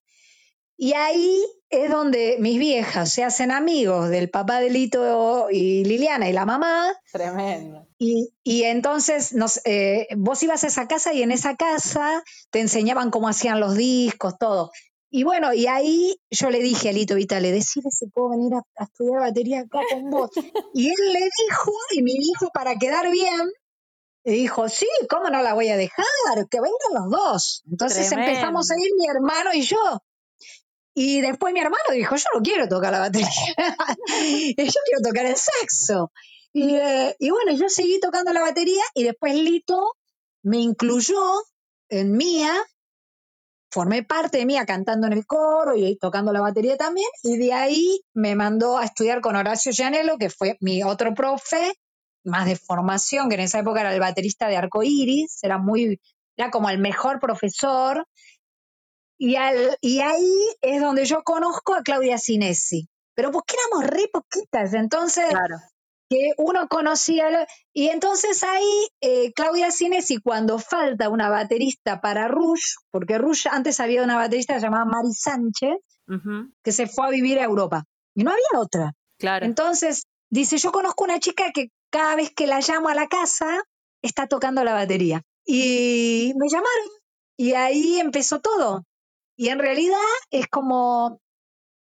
Y ahí es donde mis viejas se hacen amigos del papá de Lito y Liliana y la mamá. Tremendo. Y, y entonces nos, eh, vos ibas a esa casa y en esa casa te enseñaban cómo hacían los discos, todo. Y bueno, y ahí yo le dije a Lito Vitale, decirle si puedo venir a, a estudiar batería acá con vos. Y él le dijo, y mi hijo para quedar bien, le dijo, sí, ¿cómo no la voy a dejar? Que vengan los dos. Entonces Tremendo. empezamos a ir mi hermano y yo. Y después mi hermano dijo, yo no quiero tocar la batería, yo quiero tocar el saxo. Y, eh, y bueno, yo seguí tocando la batería y después Lito me incluyó en Mía, formé parte de Mía cantando en el coro y tocando la batería también, y de ahí me mandó a estudiar con Horacio Gianello, que fue mi otro profe, más de formación, que en esa época era el baterista de Arco Iris, era muy, era como el mejor profesor. Y, al, y ahí es donde yo conozco a Claudia Sinesi. Pero porque éramos re poquitas, entonces Claro. Que uno conocía. lo- Y entonces ahí eh, Claudia Sinesi, cuando falta una baterista para Rush, porque Rush antes había una baterista llamada Mari Sánchez, que se fue a vivir a Europa. Y no había otra. Claro. Entonces, dice, yo conozco una chica que cada vez que la llamo a la casa, está tocando la batería. Y me llamaron. Y ahí empezó todo. Y en realidad es como,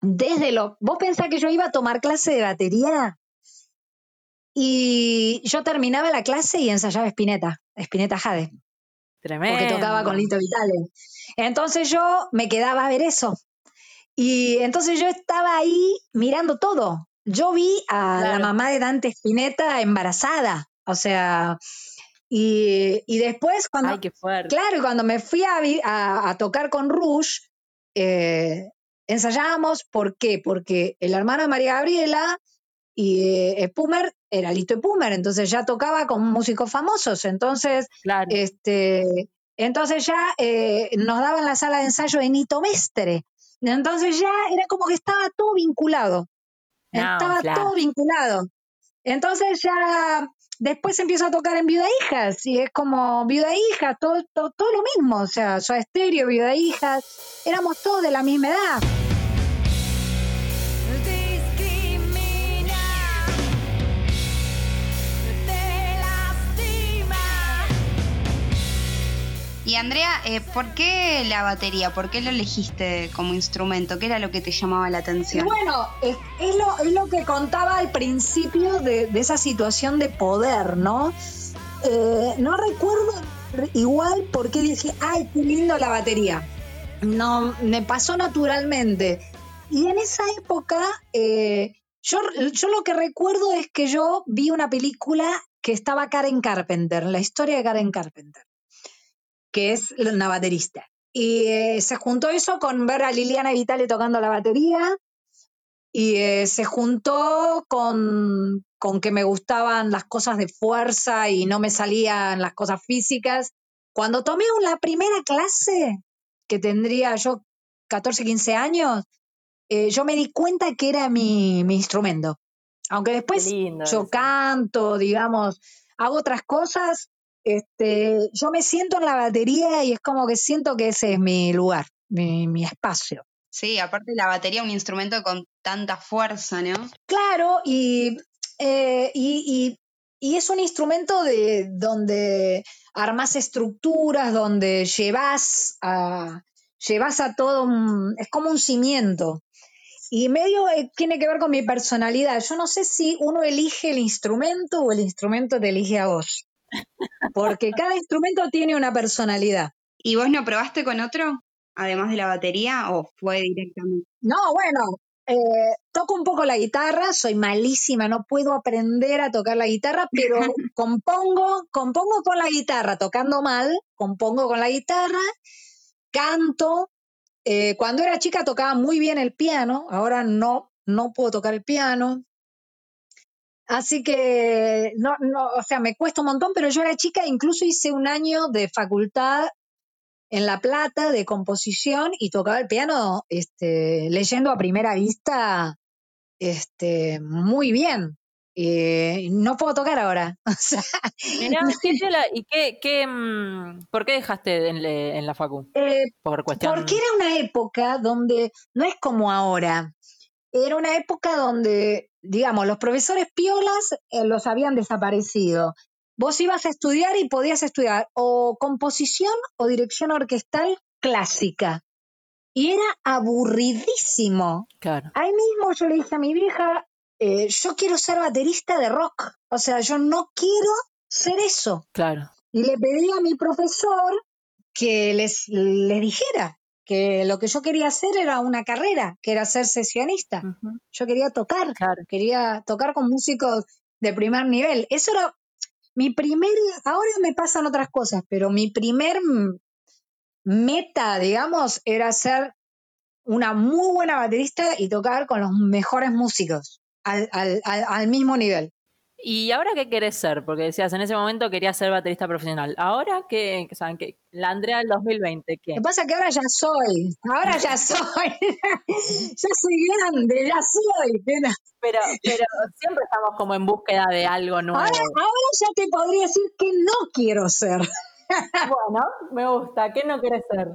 desde lo... Vos pensás que yo iba a tomar clase de batería y yo terminaba la clase y ensayaba Spinetta, Spinetta Jade Tremendo. porque tocaba con Lito Vitale. Entonces yo me quedaba a ver eso. Y entonces yo estaba ahí mirando todo. Yo vi a la mamá de Dante Spinetta embarazada. O sea, y, y después cuando... Ay, qué fuerte. Claro, y cuando me fui a, vi- a- a tocar con Rush, eh, ensayábamos, ¿por qué? Porque el hermano de María Gabriela y eh, Spumer era Lito Spumer, entonces ya tocaba con músicos famosos, entonces Claro. este, entonces ya eh, nos daban la sala de ensayo de Nito Mestre. Entonces ya era como que estaba todo vinculado. No, estaba claro. todo vinculado. Entonces ya después empiezo a tocar en Viuda Hijas y es como Viuda Hijas, todo, todo, todo lo mismo. O sea, Soda Estéreo, Viuda Hijas, éramos todos de la misma edad. Y Andrea, eh, ¿por qué la batería? ¿Por qué lo elegiste como instrumento? ¿Qué era lo que te llamaba la atención? bueno, es, lo, que contaba al principio de, esa situación de poder, ¿no? Eh, no recuerdo re- igual por qué dije, ay, qué lindo la batería. No, me pasó naturalmente. Y en esa época, eh, Yo, yo lo que recuerdo es que yo vi una película que estaba Karen Carpenter, la historia de Karen Carpenter, que es una baterista. Y eh, se juntó eso con ver a Liliana Vitale tocando la batería y eh, se juntó con, con que me gustaban las cosas de fuerza y no me salían las cosas físicas. Cuando tomé la primera clase, que tendría yo 14, 15 años, eh, yo me di cuenta que era mi, mi instrumento. Aunque después yo eso. canto, digamos, hago otras cosas, este, yo me siento en la batería y es como que siento que ese es mi lugar, mi, mi espacio. Sí, aparte la batería, un instrumento con tanta fuerza, ¿no? Claro, y, eh, y, y- y es un instrumento de, donde armas estructuras, donde llevas a, llevas a todo, un- es como un cimiento. Y medio eh, tiene que ver con mi personalidad. Yo no sé si uno elige el instrumento o el instrumento te elige a vos. Porque cada instrumento tiene una personalidad. ¿Y vos no probaste con otro, además de la batería, o fue directamente? No, bueno, eh, toco un poco la guitarra, soy malísima, no puedo aprender a tocar la guitarra, pero compongo, compongo con la guitarra, tocando mal, compongo con la guitarra, canto. Eh, cuando era chica tocaba muy bien el piano, ahora no, no puedo tocar el piano. Así que, no, no, o sea, me cuesta un montón, pero yo era chica, incluso hice un año de facultad en La Plata de composición y tocaba el piano este, leyendo a primera vista este, muy bien. Eh, no puedo tocar ahora. O sea, Mirá, qué. ¿Y qué, qué, mm, por qué dejaste en, le- en la facu? eh, Por cuestión... porque era una época donde no es como ahora. Era una época donde, digamos, los profesores piolas eh, los habían desaparecido. Vos ibas a estudiar y podías estudiar o composición o dirección orquestal clásica. Y era aburridísimo. Claro. Ahí mismo yo le dije a mi vieja, eh, yo quiero ser baterista de rock. O sea, yo no quiero ser eso. Claro. Y le pedí a mi profesor que les, les dijera que lo que yo quería hacer era una carrera, que era ser sesionista. Yo quería tocar, Claro. quería tocar con músicos de primer nivel. Eso era mi primer, ahora me pasan otras cosas, pero mi primer meta, digamos, era ser una muy buena baterista y tocar con los mejores músicos al, al- al- al mismo nivel. ¿Y ahora qué querés ser? Porque decías, en ese momento querías ser baterista profesional. ¿Ahora qué? O sea, ¿qué? La Andrea del 2020, ¿qué? Lo que pasa es que ahora ya soy, ahora ya soy, ya soy grande, ya soy. nena. Pero, pero siempre estamos como en búsqueda de algo nuevo. Ahora, ahora ya te podría decir que no quiero ser. Bueno, me gusta. ¿Qué no querés ser?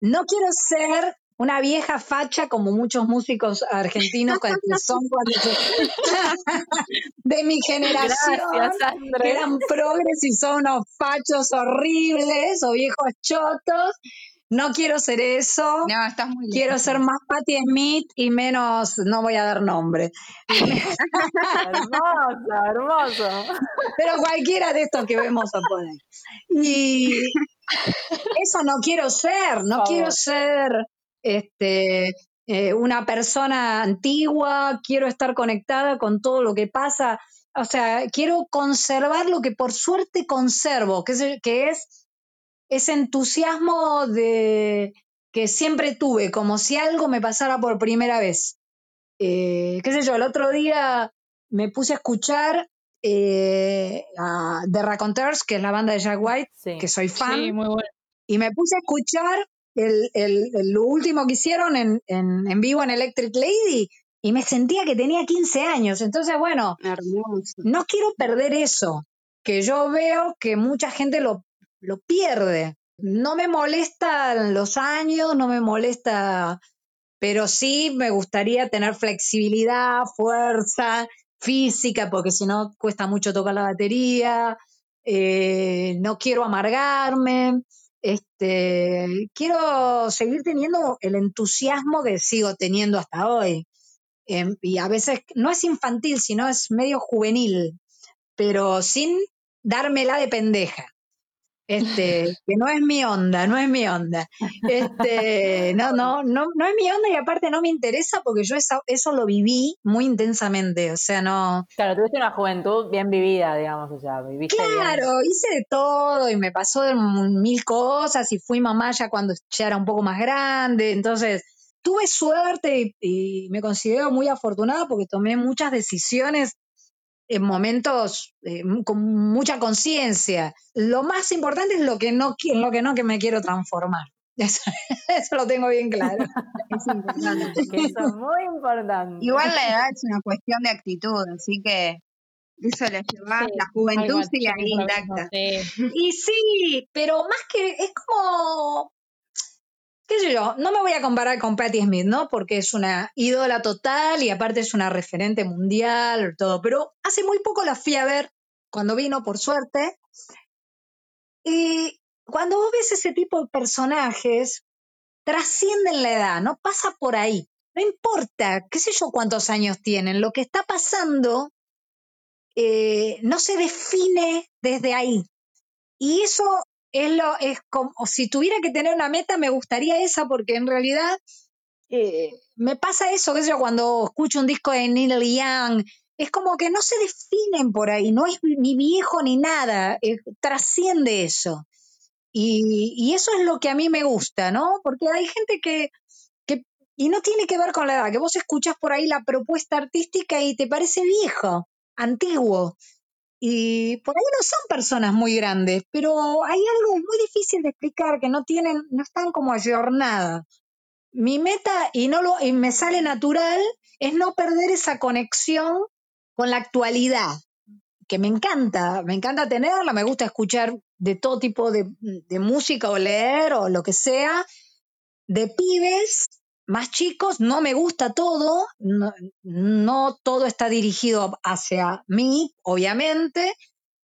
No quiero ser una vieja facha como muchos músicos argentinos que son de mi generación. Gracias, que eran progres y son unos fachos horribles o viejos chotos. No quiero ser eso. No, estás muy Quiero ser más Patti Smith y menos, no voy a dar nombre, Hermoso, hermoso. pero cualquiera de estos que vemos a poner. Y eso no quiero ser, no Por quiero ser este, eh, una persona antigua, quiero estar conectada con todo lo que pasa. O sea, quiero conservar lo que por suerte conservo, que es, que es ese entusiasmo de que siempre tuve, como si algo me pasara por primera vez. Eh, qué sé yo, el otro día me puse a escuchar eh, a The Raconteurs, que es la banda de Jack White, Sí. que soy fan, Sí, muy bueno. y me puse a escuchar el, el- último que hicieron en, en- en vivo en Electric Lady y me sentía que tenía 15 años. Entonces, bueno, Hermoso. no quiero perder eso, que yo veo que mucha gente lo, lo pierde. No me molestan los años, no me molesta, pero sí me gustaría tener flexibilidad, fuerza física, porque si no cuesta mucho tocar la batería. Eh, no quiero amargarme. Este, quiero seguir teniendo el entusiasmo que sigo teniendo hasta hoy. Em, y a veces no es infantil, sino es medio juvenil, pero sin dármela de pendeja. Este, que no es mi onda, no es mi onda. Este, no, no, no, no es mi onda y aparte no me interesa porque yo esa- eso lo viví muy intensamente. O sea, no. Claro, tuviste una juventud bien vivida, digamos, o sea, viviste bien. Claro, hice de todo y me pasó mil cosas y fui mamá ya cuando ya era un poco más grande. Entonces, tuve suerte y, y me considero muy afortunada porque tomé muchas decisiones en momentos eh, con mucha conciencia. Lo más importante es lo que no, lo que no que me quiero transformar. Eso, eso lo tengo bien claro. Es importante. Que eso es muy importante. Igual la edad es una cuestión de actitud, así que eso la llevás, Sí, la juventud sigue ahí intacta. sí. Y sí, pero más que es como, qué sé yo, no me voy a comparar con Patti Smith, ¿no? Porque es una ídola total y aparte es una referente mundial, todo. Pero hace muy poco la fui a ver cuando vino, por suerte. Y cuando vos ves ese tipo de personajes, trascienden la edad, no pasa por ahí. No importa, qué sé yo cuántos años tienen, lo que está pasando eh, no se define desde ahí. Y eso es lo, es como, si tuviera que tener una meta, me gustaría esa, porque en realidad eh, me pasa eso, sé yo, cuando escucho un disco de Neil Young, es como que no se definen por ahí, no es ni viejo ni nada, eh, trasciende eso. Y, y eso es lo que a mí me gusta, ¿no? Porque hay gente que, que, y no tiene que ver con la edad, que vos escuchás por ahí la propuesta artística y te parece viejo, antiguo. Y por ahí no son personas muy grandes, pero hay algo muy difícil de explicar que no tienen, no están como ayornadas. Mi meta, y no lo, y me sale natural, es no perder esa conexión con la actualidad, que me encanta, me encanta tenerla, me gusta escuchar de todo tipo de, de música o leer o lo que sea, de pibes más chicos, no me gusta todo, no, todo está dirigido hacia mí, obviamente,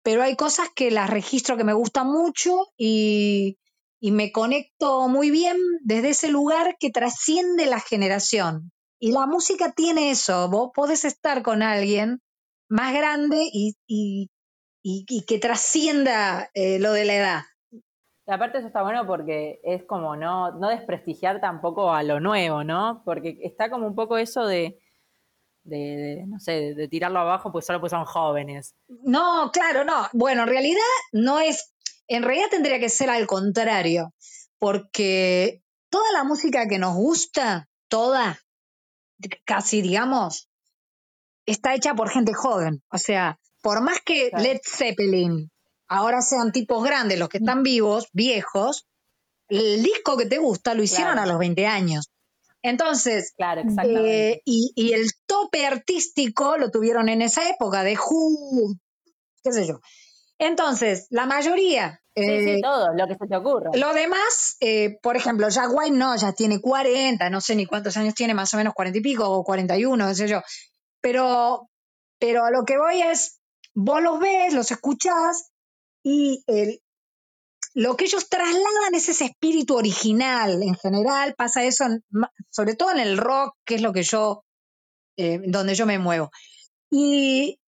pero hay cosas que las registro que me gustan mucho y, y me conecto muy bien desde ese lugar que trasciende la generación. Y la música tiene eso, vos podés estar con alguien más grande y, y, y- y que trascienda eh, lo de la edad. Y aparte eso está bueno porque es como no, no desprestigiar tampoco a lo nuevo, ¿no? Porque está como un poco eso de, de, de, no sé, de, tirarlo abajo pues solo pues son jóvenes. No, claro, no. Bueno, en realidad no es, en realidad tendría que ser al contrario, porque toda la música que nos gusta, toda, casi digamos, está hecha por gente joven. O sea, por más que Claro. Led Zeppelin ahora sean tipos grandes, los que están vivos, viejos, el disco que te gusta lo hicieron Claro. a los 20 años. Entonces, Claro, exactamente. eh, y, y el tope artístico lo tuvieron en esa época, de Who, qué sé yo. Entonces, la mayoría, sí, eh, sí, todo, lo que se te ocurra. lo demás, eh, por ejemplo, Jack White no, ya tiene 40, no sé ni cuántos años tiene, más o menos 40 y pico, o 41, qué sé yo. Pero, pero a lo que voy es, vos los ves, los escuchás, y el, lo que ellos trasladan es ese espíritu original. En general pasa eso, sobre todo en el rock, que es lo que yo, eh, donde yo me muevo. Y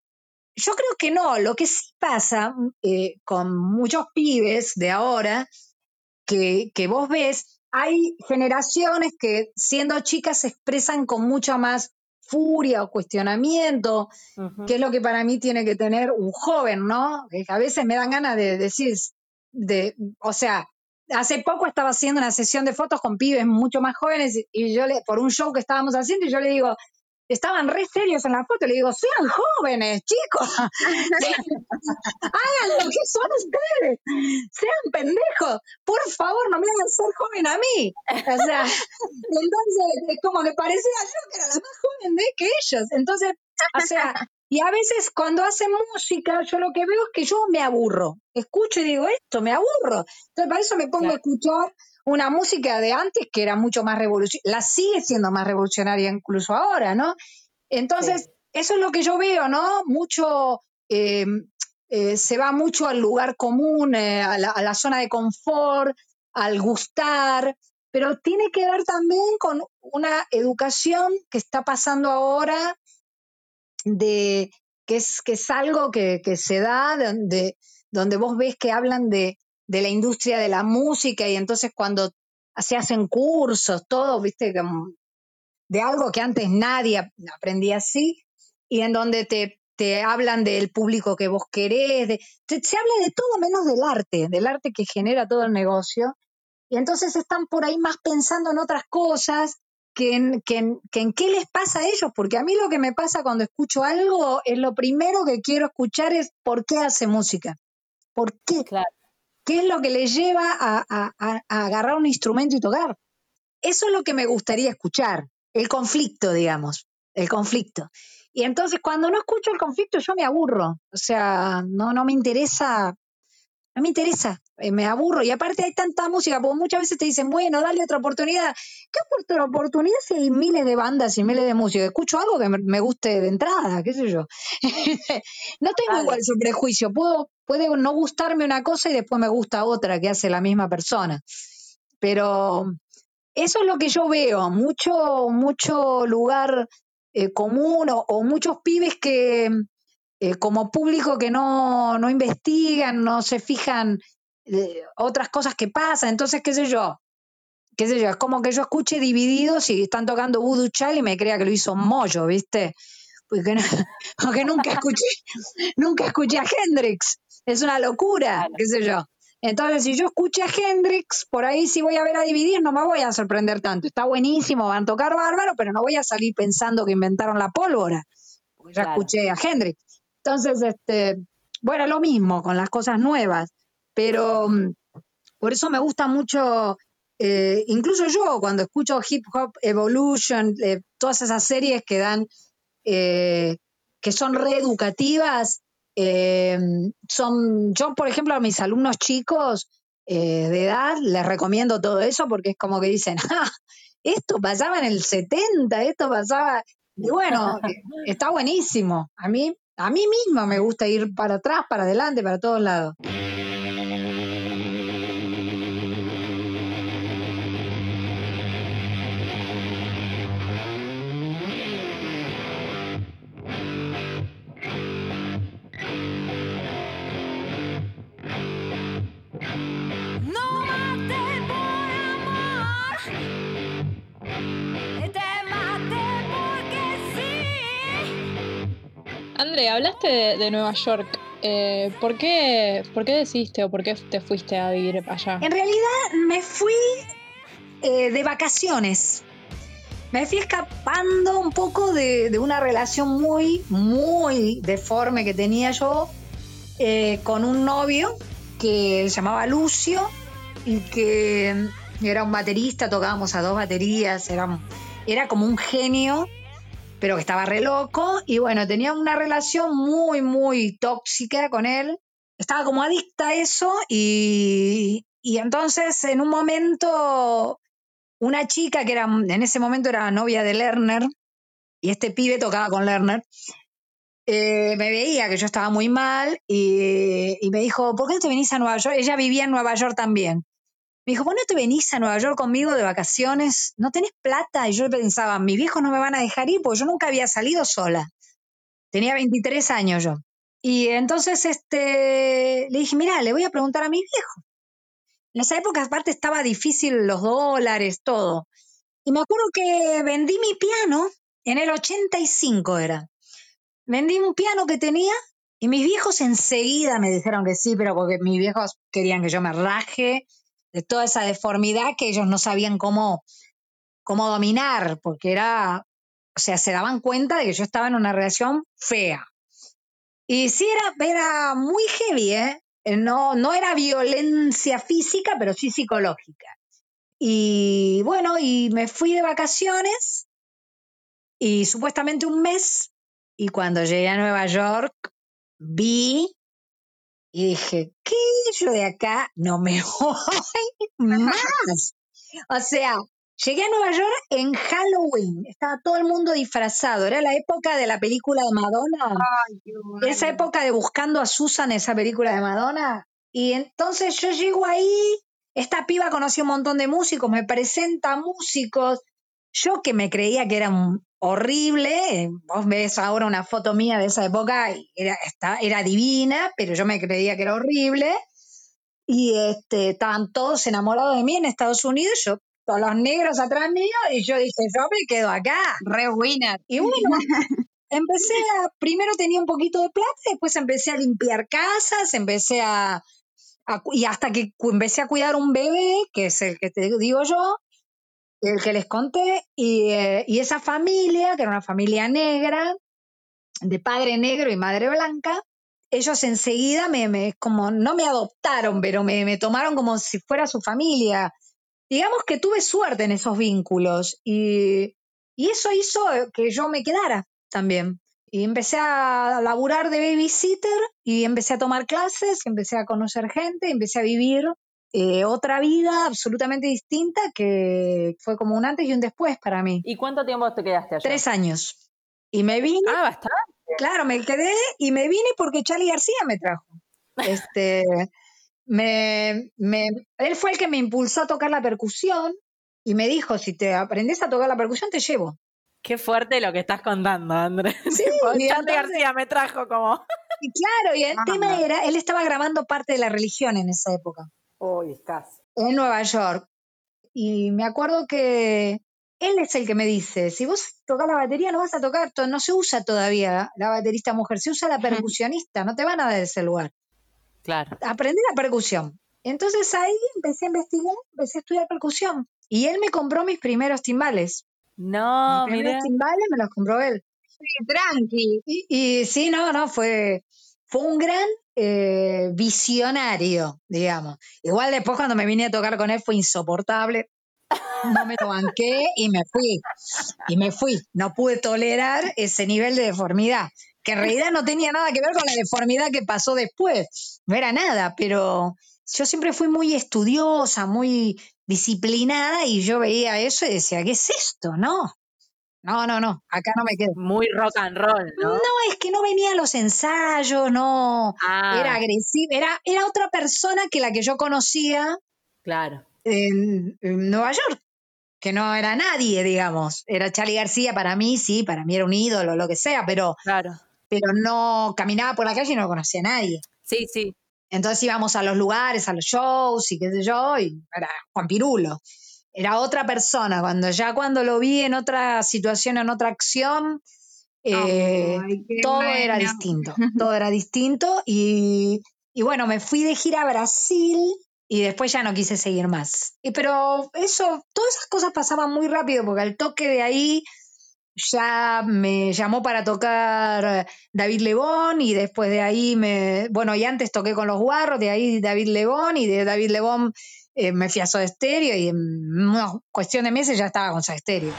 yo creo que no, lo que sí pasa eh, con muchos pibes de ahora, que, que vos ves, hay generaciones que siendo chicas se expresan con mucha más furia o cuestionamiento, que es lo que para mí tiene que tener un joven, ¿no? Que a veces me dan ganas de decir, de, o sea, hace poco estaba haciendo una sesión de fotos con pibes mucho más jóvenes y yo le, por un show que estábamos haciendo y yo le digo, estaban re serios en la foto, le digo, sean jóvenes, chicos, hagan lo que son ustedes, sean pendejos, por favor, no me hagan ser joven a mí. O sea, entonces, es como me parecía yo que era la más joven de que ellos. Entonces, o sea, y a veces cuando hacen música, yo lo que veo es que yo me aburro. Escucho y digo, esto, me aburro. Entonces, para eso me pongo a escuchar una música de antes que era mucho más revolucionaria, la sigue siendo más revolucionaria incluso ahora, ¿no? Entonces, eso es lo que yo veo, ¿no? Mucho, eh, eh, se va mucho al lugar común, eh, a, la, a la zona de confort, al gustar, pero tiene que ver también con una educación que está pasando ahora de que es, que es algo que, que se da, donde, donde vos ves que hablan de, de la industria de la música y entonces cuando se hacen cursos, todo, viste, como de algo que antes nadie ap- aprendía así, y en donde te, te hablan del público que vos querés, de- se habla de todo menos del arte, del arte que genera todo el negocio, y entonces están por ahí más pensando en otras cosas que en, que, en, que en qué les pasa a ellos, porque a mí lo que me pasa cuando escucho algo es lo primero que quiero escuchar es por qué hace música, por qué, Claro. Qué es lo que le lleva a, a- a- agarrar un instrumento y tocar. Eso es lo que me gustaría escuchar, el conflicto, digamos, el conflicto. Y entonces cuando no escucho el conflicto yo me aburro, o sea, no, no me interesa, no me interesa, eh, me aburro. Y aparte hay tanta música, porque muchas veces te dicen, bueno, dale otra oportunidad. ¿Qué otra oportunidad si hay miles de bandas y miles de música? Escucho algo que me, guste de entrada, qué sé yo. no tengo igual su prejuicio, puedo, puede no gustarme una cosa y después me gusta otra que hace la misma persona. Pero eso es lo que yo veo, mucho, mucho lugar eh, común o, o muchos pibes que eh, como público que no, no investigan, no se fijan eh, otras cosas que pasan. Entonces, qué sé yo, qué sé yo, es como que yo escuche divididos y están tocando Voodoo Child y me crea que lo hizo Moyo, ¿viste? Porque, no- porque nunca escuché, nunca escuché a Hendrix. Es una locura, qué sé yo. Entonces, si yo escuché a Hendrix, por ahí si voy a ver a dividir, no me voy a sorprender tanto. Está buenísimo, van a tocar bárbaro, pero no voy a salir pensando que inventaron la pólvora, porque ya Claro. escuché a Hendrix. Entonces, este, bueno, lo mismo con las cosas nuevas, pero mm, por eso me gusta mucho, eh, incluso yo cuando escucho Hip Hop Evolution, eh, todas esas series que dan, eh, que son reeducativas, eh, son, yo por ejemplo a mis alumnos chicos de edad les recomiendo todo eso porque es como que dicen, ah, esto pasaba en el 70, esto pasaba, y bueno, está buenísimo, a mí, a mí misma me gusta ir para atrás, para adelante, para todos lados. Hablaste de, Nueva York. Eh, ¿por, qué, ¿Por qué decidiste o por qué te fuiste a vivir allá? En realidad me fui eh, de vacaciones. Me fui escapando un poco de, una relación muy, muy deforme que tenía yo eh, con un novio que se llamaba Lucio y que era un baterista, tocábamos a dos baterías, era como un genio, pero que estaba re loco y bueno, tenía una relación muy, muy tóxica con él estaba como adicta a eso y, y entonces en un momento una chica que era en ese momento era novia de Lerner y este pibe tocaba con Lerner eh, me veía que yo estaba muy mal y, y me dijo ¿por qué no te venís a Nueva York? ella vivía en Nueva York también me dijo ¿por qué no te venís a Nueva York conmigo de vacaciones? ¿no tenés plata? y yo pensaba mis viejos no me van a dejar ir porque yo nunca había salido sola tenía 23 años yo y entonces este, le dije, mira, le voy a preguntar a mi viejo. En esa época aparte estaba difícil los dólares, todo. Y me acuerdo que vendí mi piano, en el 85 era. Vendí un piano que tenía y mis viejos enseguida me dijeron que sí, pero porque mis viejos querían que yo me raje de toda esa deformidad que ellos no sabían cómo, cómo dominar, porque era, o sea, se daban cuenta de que yo estaba en una relación fea. Y sí, era, era muy heavy, ¿eh? Eh, No, no era violencia física, pero sí psicológica. Y bueno, y me fui de vacaciones y supuestamente un mes. Y cuando llegué a Nueva York, vi y dije, ¿qué? Yo de acá no me voy más. O sea, llegué a Nueva York en Halloween. Estaba todo el mundo disfrazado. Era la época de la película de Madonna Ay, bueno. esa época de Buscando a Susan, esa película de Madonna. Y entonces yo llego ahí, esta piba conoció un montón de músicos, me presenta músicos. Yo que me creía que era un- horrible, vos ves ahora una foto mía de esa época, y era, está- era divina, pero yo me creía que era horrible. y este, estaban todos enamorados de mí en Estados Unidos, yo con los negros atrás mío y yo dije, yo me quedo acá. Re winner. Y bueno, empecé a, primero tenía un poquito de plata, después empecé a limpiar casas, empecé a, a y hasta que empecé a cuidar un bebé, que es el que te digo yo, el que les conté, y, eh, y esa familia, que era una familia negra, de padre negro y madre blanca, ellos enseguida me, me como no me adoptaron, pero me, tomaron como si fuera su familia. Digamos que tuve suerte en esos vínculos y, y eso hizo que yo me quedara también. Y empecé a laburar de babysitter y empecé a tomar clases, empecé a conocer gente, empecé a vivir eh, otra vida absolutamente distinta que fue como un antes y un después para mí. ¿Y cuánto tiempo te quedaste allá? Tres años. Y me vine, Ah, bastante. claro, me quedé y me vine porque Charlie García me trajo. Este, me, me- él fue el que me impulsó a tocar la percusión y me dijo, si te aprendes a tocar la percusión, te llevo. Qué fuerte lo que estás contando, Andrés. Sí, Charlie entonces- García me trajo como. Y claro, y el Ah. tema era, él estaba grabando parte de la religión en esa época, Casi. en Nueva York. Y me acuerdo que él es el que me dice, si vos tocas la batería no vas a tocar, to- no se usa todavía la baterista mujer, se usa la percusionista, no te van a dar ese lugar. Claro. aprendí la percusión. Entonces ahí empecé a investigar, empecé a estudiar percusión. Y él me compró mis primeros timbales. No, mis primeros mira. timbales me los compró él. Sí, tranqui. Y, y sí, no, no, fue, fue un gran eh, visionario, digamos. Igual después cuando me vine a tocar con él fue insoportable. No me lo banqué y me fui. Y me fui. No pude tolerar ese nivel de deformidad. Que en realidad no tenía nada que ver con la deformidad que pasó después. No era nada, pero yo siempre fui muy estudiosa, muy disciplinada y yo veía eso y decía, ¿qué es esto? No. No, no, no. Acá no me quedo. Muy rock and roll, ¿no? No, es que no venía a los ensayos, no. Ah, Era agresiva, era, era otra persona que la que yo conocía claro. en, en Nueva York, que no era nadie, digamos. Era Charlie García para mí, sí, para mí era un ídolo, lo que sea, pero, Claro. pero no caminaba por la calle y no conocía a nadie. Sí, sí. Entonces íbamos a los lugares, a los shows y qué sé yo, y era Juan Pirulo. Era otra persona. Cuando ya cuando lo vi en otra situación, en otra acción, eh, Ay, todo era distinto. Todo era distinto. Y, y bueno, me fui de gira a Brasil y después ya no quise seguir más. Y, pero eso, todas esas cosas pasaban muy rápido porque al toque de ahí ya me llamó para tocar David Lebón y después de ahí me, bueno, y antes toqué con los guarros, de ahí David Lebón y de David Lebón eh, me fui a Soda Stereo y en una cuestión de meses ya estaba con Soda Stereo.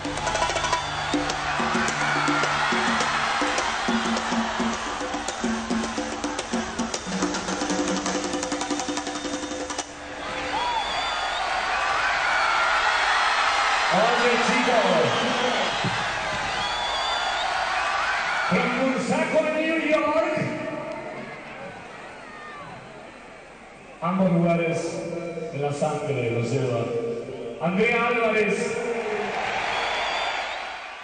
Ambos lugares la sangre los lleva. Andrea Álvarez,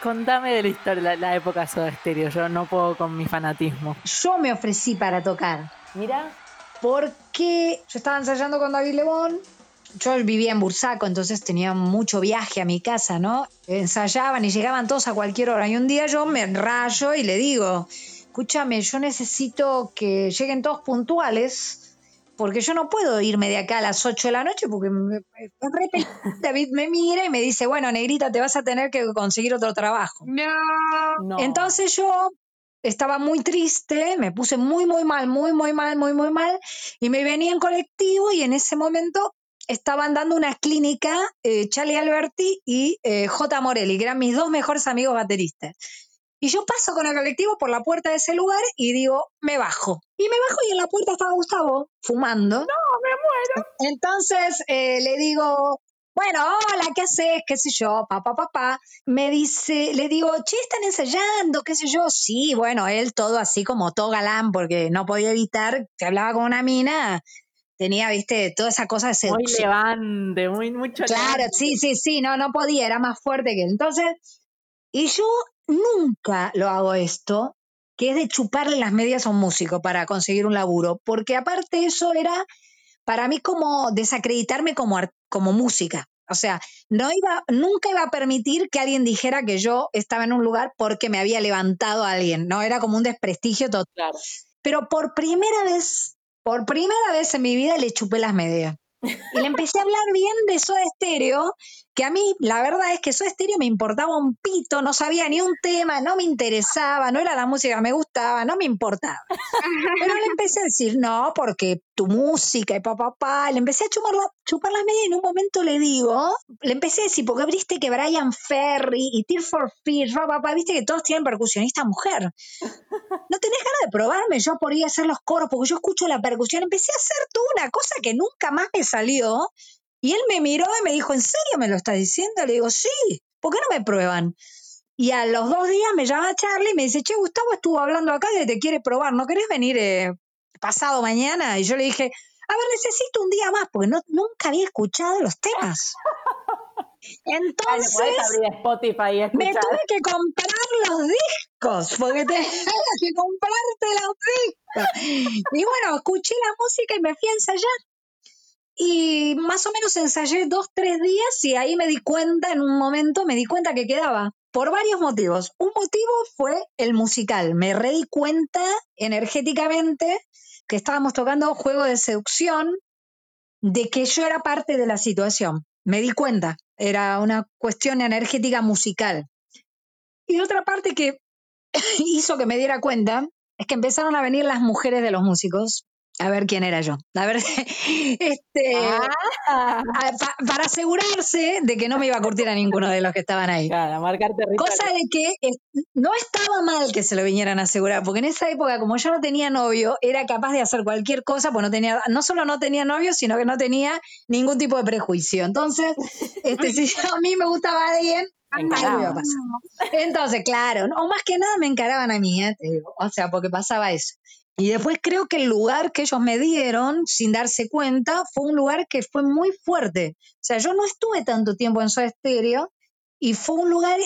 Contame de la historia, la, la época Soda Stereo. Yo no puedo con mi fanatismo. Yo me ofrecí para tocar Mira. porque yo estaba ensayando con David Lebón. Yo vivía en Bursaco, entonces tenía mucho viaje a mi casa, ¿no? Ensayaban y llegaban todos a cualquier hora. Y un día yo me rayo y le digo, escúchame, yo necesito que lleguen todos puntuales, porque yo no puedo irme de acá a las 8 de la noche, porque me- me- David me mira y me dice, bueno, negrita, te vas a tener que conseguir otro trabajo. No. No. Entonces yo estaba muy triste, me puse muy, muy mal, muy, muy mal, muy, muy mal, y me venía en colectivo y en ese momento estaban dando una clínica eh, Charlie Alberti y eh, J. Morelli, que eran mis dos mejores amigos bateristas. Y yo paso con el colectivo por la puerta de ese lugar y digo, me bajo. Y me bajo y en la puerta estaba Gustavo fumando. No, me muero. Entonces eh, le digo, bueno, hola, ¿qué haces? ¿Qué sé yo? Papá, papá. Me dice, le digo, che, están ensayando, qué sé yo. Sí, bueno, él todo así como todo galán, porque no podía evitar, que hablaba con una mina, tenía, viste, toda esa cosa de Muy seducción. levante, muy mucho Claro, levante. sí, sí, sí, no, no podía, era más fuerte que él. Entonces, y yo nunca lo hago esto, que es de chuparle las medias a un músico para conseguir un laburo, porque aparte eso era para mí como desacreditarme como, como música. O sea, no iba, nunca iba a permitir que alguien dijera que yo estaba en un lugar porque me había levantado a alguien, ¿no? Era como un desprestigio total. Claro. Pero por primera vez, por primera vez en mi vida le chupé las medias. Y le empecé a hablar bien de Soda Stereo, que a mí la verdad es que Soda Stereo me importaba un pito, no sabía ni un tema, no me interesaba, no era la música que me gustaba, no me importaba. Pero le empecé a decir, no, porque tu música y papá, pa, le empecé a chupar, la- chupar las medias y en un momento le digo, le empecé a decir, porque viste que Brian Ferry y Tear for Fears, pa, pa, pa, viste que todos tienen percusionista mujer. ¿No tenés ganas de probarme? Yo podría hacer los coros porque yo escucho la percusión. Empecé a hacer toda una cosa que nunca más me salió. Y él me miró y me dijo, ¿en serio me lo estás diciendo? Le digo, sí, ¿por qué no me prueban? Y a los dos días me llama Charlie y me dice, che, Gustavo estuvo hablando acá que te quiere probar, ¿no querés venir eh, pasado mañana? Y yo le dije, a ver, necesito un día más, porque no, nunca había escuchado los temas. Entonces, abrir Spotify y me tuve que comprar los discos, porque tenía que comprarte los discos. Y bueno, escuché la música y me fui a ensayar. Y más o menos ensayé dos, tres días y ahí me di cuenta, en un momento me di cuenta que quedaba. Por varios motivos. Un motivo fue el musical. Me redí cuenta energéticamente que estábamos tocando juego de seducción, de que yo era parte de la situación. Me di cuenta. Era una cuestión energética musical. Y otra parte que hizo que me diera cuenta es que empezaron a venir las mujeres de los músicos a ver quién era yo. A ver, este, Ah, a- pa- para asegurarse de que no me iba a curtir a ninguno de los que estaban ahí. claro, marcar. Cosa de que no estaba mal que se lo vinieran a asegurar, porque en esa época, como yo no tenía novio, era capaz de hacer cualquier cosa, pues no tenía, no solo no tenía novio, sino que no tenía ningún tipo de prejuicio. Entonces, este, si yo- a mí me gustaba alguien, a pasar. Entonces, claro, o más que nada me encaraban a mí, ¿eh? O sea, porque pasaba eso. Y después creo que el lugar que ellos me dieron, sin darse cuenta, fue un lugar que fue muy fuerte. O sea, yo no estuve tanto tiempo en Soda Stereo y fue un lugar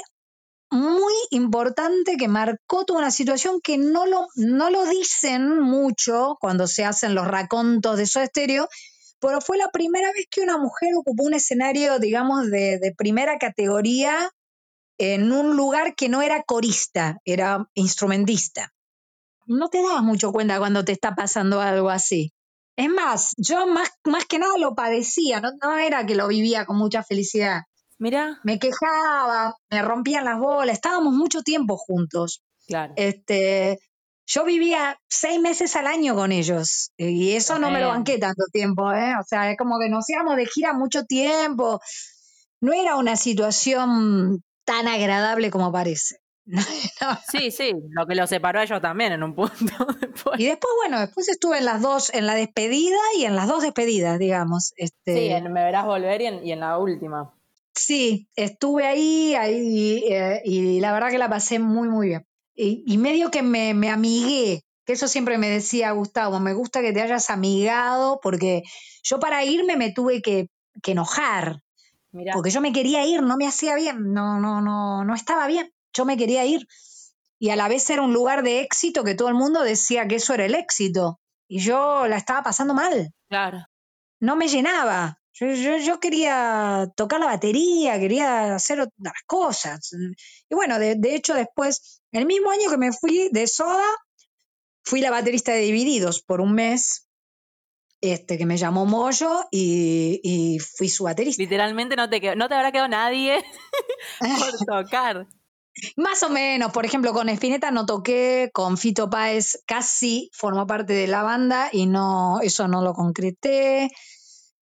muy importante que marcó toda una situación que no lo, no lo dicen mucho cuando se hacen los racontos de Soda Stereo, pero fue la primera vez que una mujer ocupó un escenario, digamos, de, de primera categoría en un lugar que no era corista, era instrumentista. No te das mucho cuenta cuando te está pasando algo así. Es más, yo más, más que nada lo padecía, no, no era que lo vivía con mucha felicidad Mira, me quejaba, me rompían las bolas, estábamos mucho tiempo juntos. claro. Este, yo vivía seis meses al año con ellos y eso no me lo banqué tanto tiempo, ¿eh? O sea, es como que nos íbamos de gira mucho tiempo. No era una situación tan agradable como parece. Sí, sí, lo que los separó a ellos también en un punto. después. Y después, bueno, después estuve en las dos, en la despedida y en las dos despedidas, digamos. Este, Sí, en Me Verás Volver y en, y en la última. Sí, estuve ahí, ahí eh, y la verdad que la pasé muy, muy bien. Y, y medio que me, me amigué, que eso siempre me decía Gustavo, me gusta que te hayas amigado, porque yo para irme me tuve que, que enojar, porque yo me quería ir, no me hacía bien, no, no, no, no estaba bien, yo me quería ir. Y a la vez era un lugar de éxito que todo el mundo decía que eso era el éxito. Y yo la estaba pasando mal claro. no me llenaba. Yo, yo, yo quería tocar la batería, quería hacer otras cosas. Y bueno, de, de hecho después, el mismo año que me fui de Soda, fui la baterista de Divididos por un mes, este, que me llamó Moyo y, y fui su baterista. Literalmente no te, quedó- no te habrá quedado nadie por tocar. Más o menos, por ejemplo, con Spinetta no toqué, con Fito Páez casi formó parte de la banda y no, eso no lo concreté.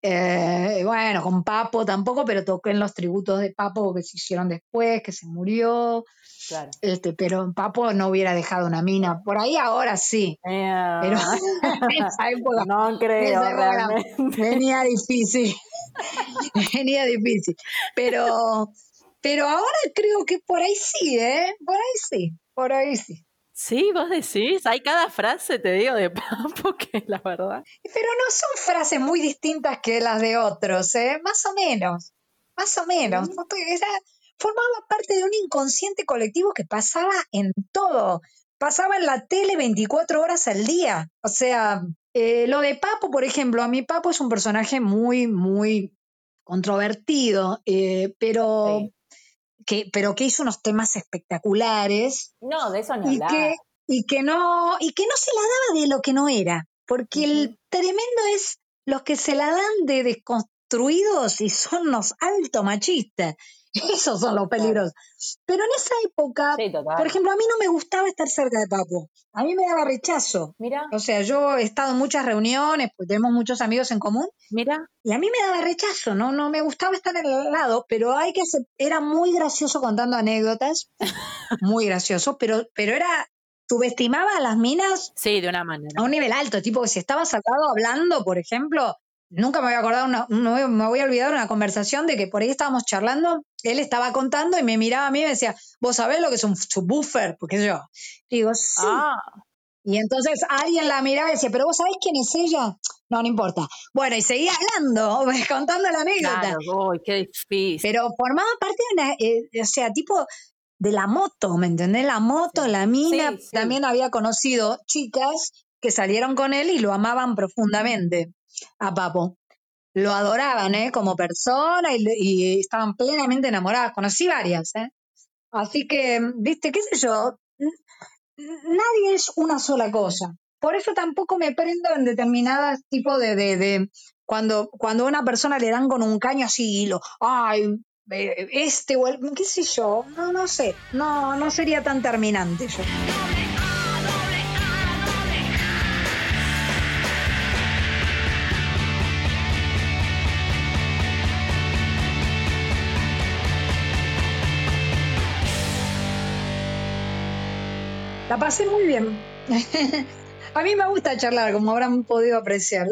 Eh, bueno, con Papo tampoco, pero toqué en los tributos de Papo que se hicieron después, que se murió. Claro. Este, pero Papo no hubiera dejado una mina. Por ahí ahora sí, pero en esa época no creo esa época realmente. venía difícil. venía difícil. Pero, pero ahora creo que por ahí sí, ¿eh? Por ahí sí, por ahí sí. Sí, vos decís, hay cada frase, te digo, de Papo, que la verdad. Pero no son frases muy distintas que las de otros, ¿eh? Más o menos. Más o menos. Era, formaba parte de un inconsciente colectivo que pasaba en todo. Pasaba en la tele 24 horas al día. O sea, Eh, lo de Papo, por ejemplo, a mí Papo es un personaje muy, muy controvertido, eh, pero, Sí. Que, pero que hizo unos temas espectaculares No, de eso ni y que, y, que no, y que no se la daba de lo que no era, porque el tremendo es los que se la dan de desconstruidos y son los alto machistas. Esos son los peligrosos. Pero en esa época, Sí, por ejemplo, a mí no me gustaba estar cerca de Papo. A mí me daba rechazo. Mira, O sea, yo he estado en muchas reuniones, pues tenemos muchos amigos en común, mira. y a mí me daba rechazo, no, no me gustaba estar en el lado, pero hay que era muy gracioso contando anécdotas, muy gracioso, pero, pero era, subestimaba a las minas Sí, de una manera. a un nivel alto, tipo que si estabas al lado hablando, por ejemplo, nunca me voy a acordar, una, no me- voy a olvidar una conversación de que por ahí estábamos charlando, él estaba contando y me miraba a mí y me decía, vos sabés lo que es un subwoofer, porque yo, digo, sí, Ah, y entonces alguien la miraba y decía, ¿pero vos sabés quién es ella? No, no importa. Bueno, y seguía hablando, contando la anécdota. claro. Qué difícil. Pero formaba parte de una, eh, o sea, tipo de la moto, ¿me entendés? La moto, la mina. Sí, sí. También había conocido chicas que salieron con él y lo amaban profundamente a Papo. Lo adoraban, ¿eh? Como persona y, y estaban plenamente enamoradas. Conocí varias, ¿eh? Así que, viste, qué sé yo, nadie es una sola cosa. Por eso tampoco me prendo en determinadas tipos de, de, de- cuando, cuando a una persona le dan con un caño así y lo, ay, eh, este o el, qué sé yo, no, no sé, no, no sería tan terminante yo. La pasé muy bien. A mí me gusta charlar, como habrán podido apreciar.